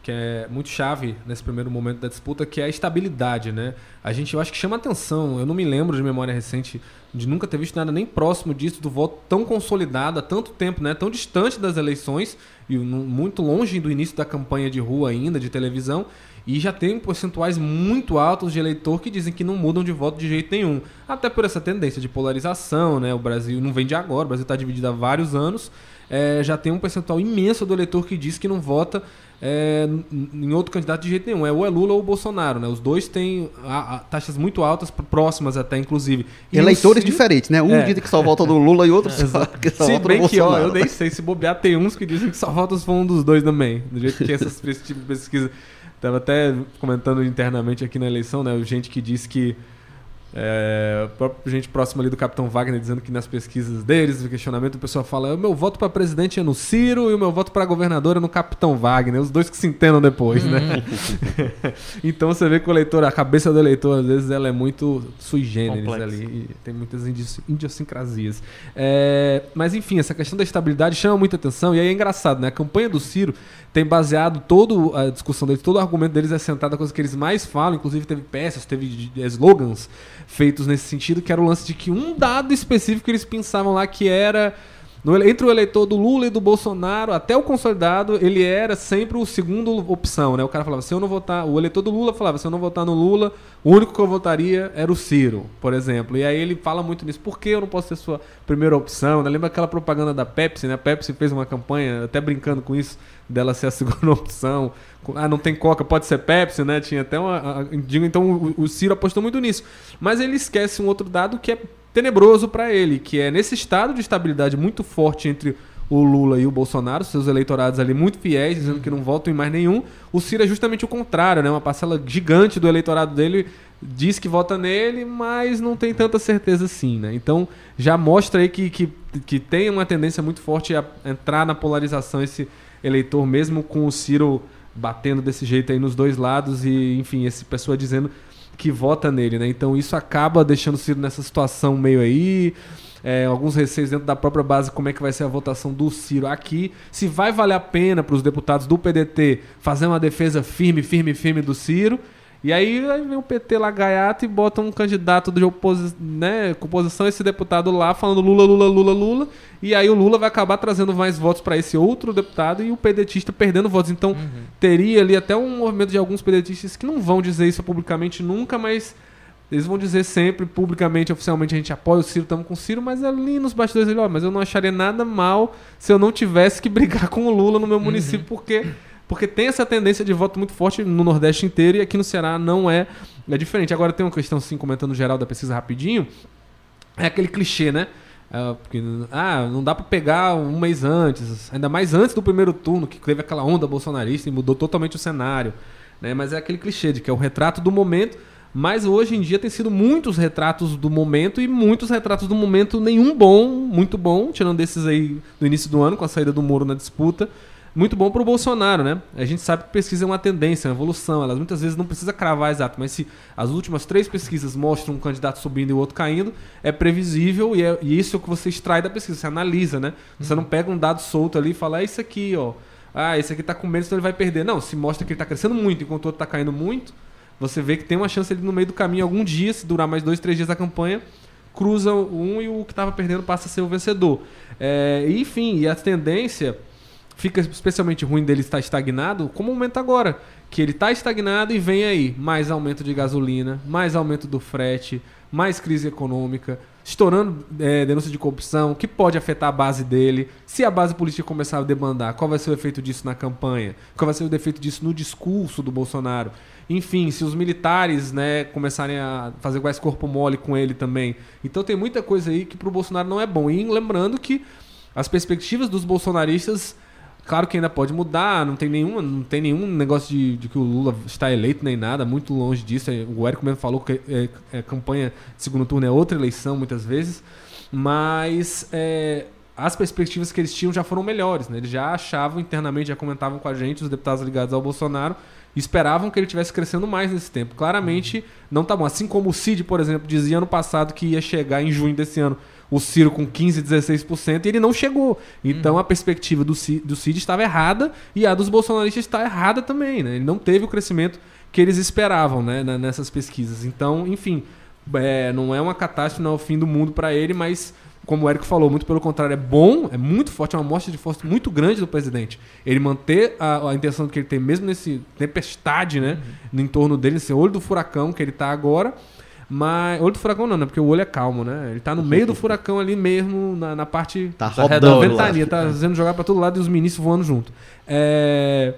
que é muito chave nesse primeiro momento da disputa, que é a estabilidade, né? A gente, eu acho que chama atenção. Eu não me lembro de memória recente de nunca ter visto nada nem próximo disso, do voto tão consolidado há tanto tempo, né? Tão distante das eleições e muito longe do início da campanha de rua ainda, de televisão. E já tem percentuais muito altos de eleitor que dizem que não mudam de voto de jeito nenhum. Até por essa tendência de polarização, né? O Brasil não vem de agora, o Brasil está dividido há vários anos. É, já tem um percentual imenso do eleitor que diz que não vota é, em outro candidato de jeito nenhum. É ou é Lula ou Bolsonaro, né? Os dois têm a, a, taxas muito altas, próximas até, inclusive. E Eleitores diferentes, né? Um é. diz que só vota no Lula e outro só, que só se vota bem no que, Bolsonaro. ó, eu nem sei, se bobear, tem uns que dizem que só vota se for um dos dois também. Do jeito que essas esse tipo de pesquisa... Tava até comentando internamente aqui na eleição, né? Gente que diz que é, gente próxima ali do Capitão Wagner dizendo que nas pesquisas deles, no questionamento, o pessoal fala: o meu voto para presidente é no Ciro e o meu voto para governador é no Capitão Wagner. Os dois que se entendam depois, né? Uhum. então você vê que o eleitor, a cabeça do eleitor, às vezes, ela é muito sui generis Complexo. ali. tem muitas idiosincrasias. É, mas enfim, essa questão da estabilidade chama muita atenção. E aí é engraçado, né? A campanha do Ciro tem baseado toda a discussão deles, todo o argumento deles é centrado na coisa que eles mais falam, inclusive teve peças, teve slogans feitos nesse sentido, que era o lance de que um dado específico eles pensavam lá que era no, entre o eleitor do Lula e do Bolsonaro, até o consolidado, ele era sempre o segundo opção, né? O cara falava, se eu não votar, o eleitor do Lula falava, se eu não votar no Lula, o único que eu votaria era o Ciro, por exemplo. E aí ele fala muito nisso, por que eu não posso ser sua primeira opção? Né? Lembra aquela propaganda da Pepsi, né? A Pepsi fez uma campanha, até brincando com isso, dela ser a segunda opção. Ah, não tem Coca, pode ser Pepsi, né? Tinha até uma. Então o, o Ciro apostou muito nisso. Mas ele esquece um outro dado que é tenebroso para ele, que é nesse estado de estabilidade muito forte entre o Lula e o Bolsonaro, seus eleitorados ali muito fiéis, dizendo que não votam em mais nenhum. O Ciro é justamente o contrário, né? Uma parcela gigante do eleitorado dele diz que vota nele, mas não tem tanta certeza assim, né? Então já mostra aí que, que, que tem uma tendência muito forte a entrar na polarização esse eleitor, mesmo com o Ciro batendo desse jeito aí nos dois lados e, enfim, esse pessoa dizendo que vota nele, né? Então isso acaba deixando o Ciro nessa situação meio aí. É, alguns receios dentro da própria base como é que vai ser a votação do Ciro aqui, se vai valer a pena para os deputados do PDT fazer uma defesa firme, firme, firme do Ciro, e aí, aí vem o PT lá gaiato e bota um candidato de oposição, né, com oposição, esse deputado lá falando Lula, Lula, Lula, Lula. E aí o Lula vai acabar trazendo mais votos para esse outro deputado e o pedetista perdendo votos. Então uhum. teria ali até um movimento de alguns pedetistas que não vão dizer isso publicamente nunca, mas eles vão dizer sempre, publicamente, oficialmente, a gente apoia o Ciro, estamos com o Ciro, mas ali nos bastidores ele, ó, mas eu não acharia nada mal se eu não tivesse que brigar com o Lula no meu município, uhum. porque porque tem essa tendência de voto muito forte no Nordeste inteiro e aqui no Ceará não é, é diferente. Agora tem uma questão, assim, comentando geral da pesquisa rapidinho. É aquele clichê, né? É, porque, ah, não dá para pegar um mês antes, ainda mais antes do primeiro turno, que teve aquela onda bolsonarista e mudou totalmente o cenário. Né? Mas é aquele clichê de que é o retrato do momento. Mas hoje em dia tem sido muitos retratos do momento e muitos retratos do momento nenhum bom, muito bom, tirando desses aí do início do ano, com a saída do Moro na disputa muito bom para o Bolsonaro, né? A gente sabe que pesquisa é uma tendência, uma evolução. Elas muitas vezes não precisa cravar exato, mas se as últimas três pesquisas mostram um candidato subindo e o outro caindo, é previsível e, é, e isso é o que você extrai da pesquisa, você analisa, né? Você uhum. não pega um dado solto ali e fala, é isso aqui, ó. Ah, esse aqui está com menos, então ele vai perder. Não, se mostra que ele está crescendo muito enquanto o outro está caindo muito, você vê que tem uma chance ali no meio do caminho, algum dia, se durar mais dois, três dias a campanha, cruza um e o que estava perdendo passa a ser o vencedor. É, enfim, e a tendência fica especialmente ruim dele estar estagnado, como o momento agora, que ele está estagnado e vem aí mais aumento de gasolina, mais aumento do frete, mais crise econômica, estourando é, denúncia de corrupção, que pode afetar a base dele. Se a base política começar a debandar, qual vai ser o efeito disso na campanha? Qual vai ser o efeito disso no discurso do Bolsonaro? Enfim, se os militares né, começarem a fazer mais corpo mole com ele também. Então tem muita coisa aí que para o Bolsonaro não é bom. E lembrando que as perspectivas dos bolsonaristas Claro que ainda pode mudar, não tem nenhum, não tem nenhum negócio de, de que o Lula está eleito nem nada, muito longe disso. É, o Érico mesmo falou que é, é, campanha de segundo turno é outra eleição, muitas vezes. Mas é, as perspectivas que eles tinham já foram melhores, né? Eles já achavam internamente, já comentavam com a gente, os deputados ligados ao Bolsonaro, esperavam que ele tivesse crescendo mais nesse tempo. Claramente não tá bom. Assim como o Cid, por exemplo, dizia ano passado que ia chegar em junho desse ano o Ciro com 15, 16%, e ele não chegou. Então a perspectiva do Cid, do Cid estava errada e a dos bolsonaristas está errada também, né? Ele não teve o crescimento que eles esperavam, né, nessas pesquisas. Então, enfim, é, não é uma catástrofe, não é o fim do mundo para ele, mas como o Érico falou, muito pelo contrário, é bom, é muito forte, é uma mostra de força muito grande do presidente. Ele manter a, a intenção que ele tem, mesmo nesse tempestade, né, no entorno dele, esse olho do furacão que ele tá agora. Mas. Olho do furacão não, né? Porque o olho é calmo, né? Ele tá no meio do furacão ali mesmo, na, na parte Tá rodando da lá. ventania, tá sendo jogado pra todo lado e os ministros voando junto. É,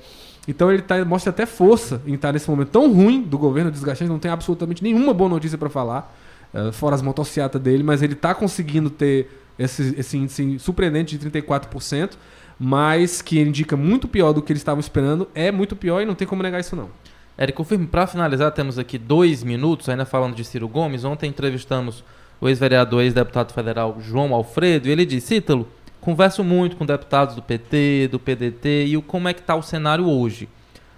Então ele tá, mostra até força em estar nesse momento tão ruim do governo desgastante, não tem absolutamente nenhuma boa notícia pra falar, eh, fora as motocicletas dele, mas ele tá conseguindo ter esse, esse índice surpreendente de 34%, mas que indica muito pior do que eles estavam esperando, é muito pior e não tem como negar isso não. Érico Firme, para finalizar, temos aqui dois minutos, ainda falando de Ciro Gomes. Ontem entrevistamos o ex-vereador, ex-deputado federal João Alfredo, e ele disse: Ítalo, converso muito com deputados do PT, do PDT, e o, como é que está o cenário hoje?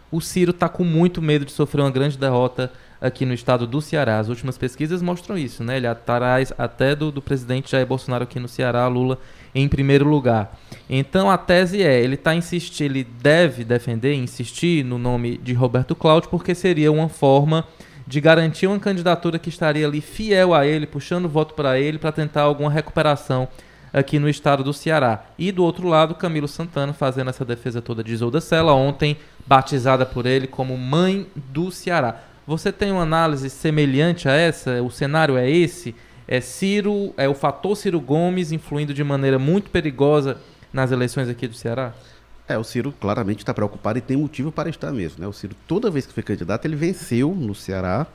O Ciro está com muito medo de sofrer uma grande derrota aqui no estado do Ceará. As últimas pesquisas mostram isso, né? Ele atrás até do, do presidente Jair Bolsonaro aqui no Ceará, Lula em primeiro lugar. Então a tese é, ele tá insistindo, ele deve defender, insistir no nome de Roberto Cláudio, porque seria uma forma de garantir uma candidatura que estaria ali fiel a ele, puxando voto para ele, para tentar alguma recuperação aqui no estado do Ceará. E do outro lado, Camilo Santana fazendo essa defesa toda de Isolda Sela, ontem batizada por ele como mãe do Ceará. Você tem uma análise semelhante a essa? O cenário é esse? É Ciro, é o fator Ciro Gomes influindo de maneira muito perigosa nas eleições aqui do Ceará? É, o Ciro claramente está preocupado e tem motivo para estar mesmo. Né? O Ciro, toda vez que foi candidato, ele venceu no Ceará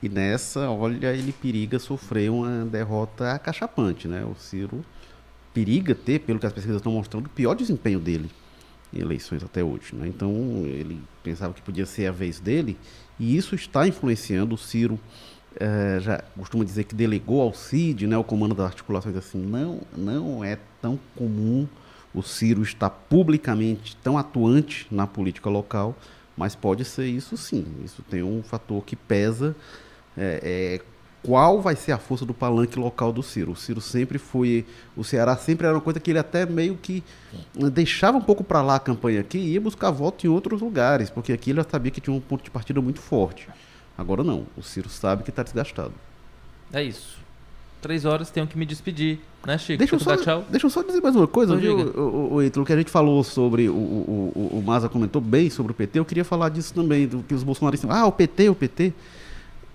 e nessa, olha, ele periga sofrer uma derrota acachapante. Né? O Ciro periga ter, pelo que as pesquisas estão mostrando, o pior desempenho dele em eleições até hoje. Né? Então, ele pensava que podia ser a vez dele e isso está influenciando o Ciro. eh, já costuma dizer que delegou ao CID, né, o comando das articulações, assim, não, não é tão comum o Ciro estar publicamente tão atuante na política local, mas pode ser isso sim. Isso tem um fator que pesa. é, é, qual vai ser a força do palanque local do Ciro? O Ciro sempre foi. O Ceará sempre era uma coisa que ele até meio que deixava um pouco para lá a campanha aqui e ia buscar voto em outros lugares, porque aqui ele já sabia que tinha um ponto de partida muito forte. Agora não. O Ciro sabe que está desgastado. É isso. Três horas, tenho que me despedir, né, Chico? Deixa eu, só, tchau. deixa eu só dizer mais uma coisa, viu, o, o, Ítalo, que a gente falou sobre, o, o, o, o Maza comentou bem sobre o PT, eu queria falar disso também, do que os bolsonaristas, ah, o PT, o PT.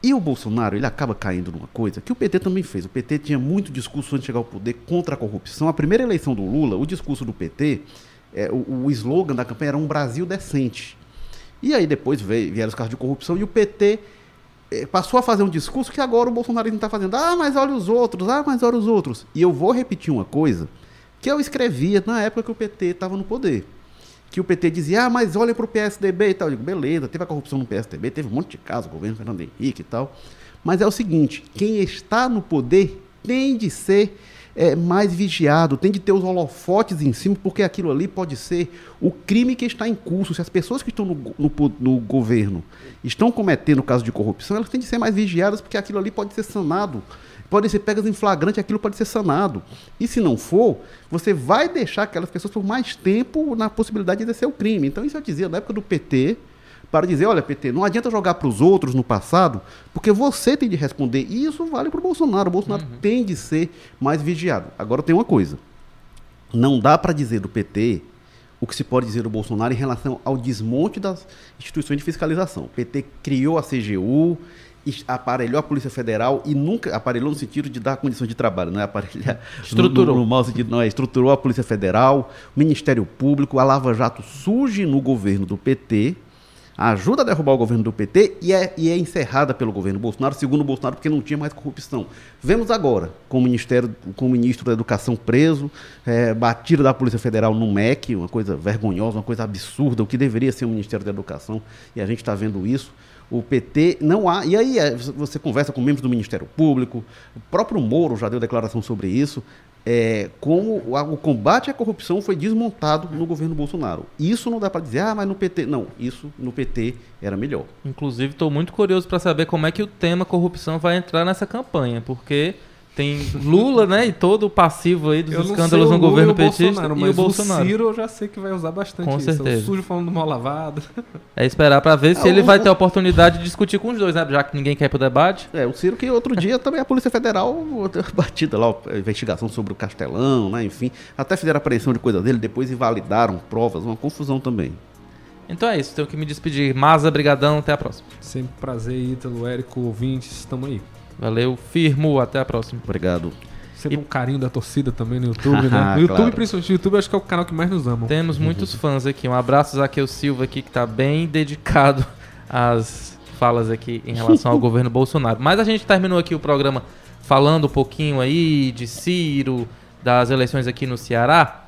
E o Bolsonaro, ele acaba caindo numa coisa que o PT também fez. O PT tinha muito discurso antes de chegar ao poder contra a corrupção. A primeira eleição do Lula, o discurso do PT, é, o, o slogan da campanha era um Brasil decente. E aí depois veio, vieram os casos de corrupção e o PT eh, passou a fazer um discurso que agora o bolsonarismo está fazendo. Ah, mas olha os outros, ah, mas olha os outros. E eu vou repetir uma coisa que eu escrevia na época que o PT estava no poder. Que o PT dizia, ah, mas olha para o PSDB e tal. Eu digo, beleza, teve a corrupção no PSDB, teve um monte de casos, governo Fernando Henrique e tal. Mas é o seguinte, quem está no poder tem de ser é, mais vigiado, tem de ter os holofotes em cima, porque aquilo ali pode ser o crime que está em curso. Se as pessoas que estão no, no no governo estão cometendo caso de corrupção, elas têm de ser mais vigiadas, porque aquilo ali pode ser sanado. Podem ser pegas em flagrante, aquilo pode ser sanado. E se não for, você vai deixar aquelas pessoas por mais tempo na possibilidade de exercer o crime. Então, isso eu dizia na época do PT, para dizer, olha, PT, não adianta jogar para os outros no passado, porque você tem de responder. E isso vale para o Bolsonaro. O Bolsonaro tem de ser mais vigiado. Agora tem uma coisa. Não dá para dizer do PT o que se pode dizer do Bolsonaro em relação ao desmonte das instituições de fiscalização. O PT criou a CGU, aparelhou a Polícia Federal e nunca aparelhou no sentido de dar condições de trabalho, não é aparelhar Estruturou. no, no, no mau sentido, não é estruturou a Polícia Federal, o Ministério Público, a Lava Jato surge no governo do PT, ajuda a derrubar o governo do PT e é, e é encerrada pelo governo Bolsonaro, segundo Bolsonaro, porque não tinha mais corrupção. Vemos agora com o, Ministério, com o ministro da Educação preso, é, batida da Polícia Federal no MEC, uma coisa vergonhosa, uma coisa absurda, o que deveria ser o Ministério da Educação, e a gente está vendo isso. O PT não há. E aí é, você conversa com membros do Ministério Público, o próprio Moro já deu declaração sobre isso. é, como o, o combate à corrupção foi desmontado no governo Bolsonaro. Isso não dá para dizer, ah, mas no PT. Não, isso no PT era melhor. Inclusive, estou muito curioso para saber como é que o tema corrupção vai entrar nessa campanha, porque tem Lula, né, e todo o passivo aí dos Eu escândalos o no Lula governo e o petista Bolsonaro, e o Bolsonaro. Ciro eu já sei que vai usar bastante Com isso. É o certeza. sujo falando do mal lavado. É esperar para ver se É, ele o- vai ter a oportunidade de discutir com os dois, né, já que ninguém quer ir pro debate. É, o Ciro que outro dia também a Polícia Federal deu batida lá, investigação sobre o Castelão, né, enfim. Até fizeram apreensão de coisa dele, depois invalidaram provas, uma confusão também. Então é isso, tenho que me despedir. Maza, brigadão, até a próxima. Sempre prazer, Ítalo, Érico, ouvintes, estamos aí. Valeu, firmo, até a próxima. Obrigado. Sempre um carinho da torcida também no YouTube, né? No YouTube, claro. principalmente no YouTube, acho que é o canal que mais nos amam. Temos muitos fãs aqui. Um abraço, Zaqueu Silva, aqui, que está bem dedicado às falas aqui em relação ao governo Bolsonaro. Mas a gente terminou aqui o programa falando um pouquinho aí de Ciro, das eleições aqui no Ceará.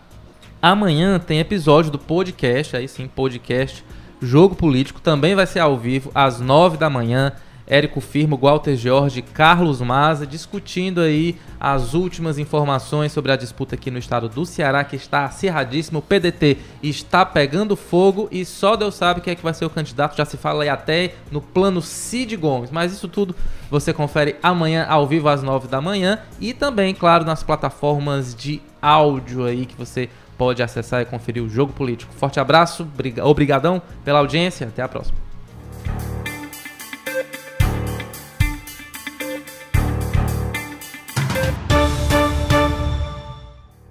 Amanhã tem episódio do podcast, aí sim, podcast Jogo Político. Também vai ser ao vivo, às nove da manhã. Érico Firmo, Walter Jorge, Carlos Maza, discutindo aí as últimas informações sobre a disputa aqui no estado do Ceará, que está acirradíssimo. O PDT está pegando fogo e só Deus sabe quem é que vai ser o candidato. Já se fala aí até no plano Cid Gomes. Mas isso tudo você confere amanhã ao vivo às nove da manhã e também, claro, nas plataformas de áudio aí que você pode acessar e conferir o Jogo Político. Forte abraço, briga- obrigadão pela audiência, até a próxima.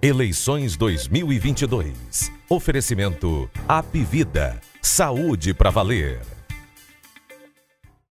Eleições 2022. Oferecimento Apivida. Saúde para valer.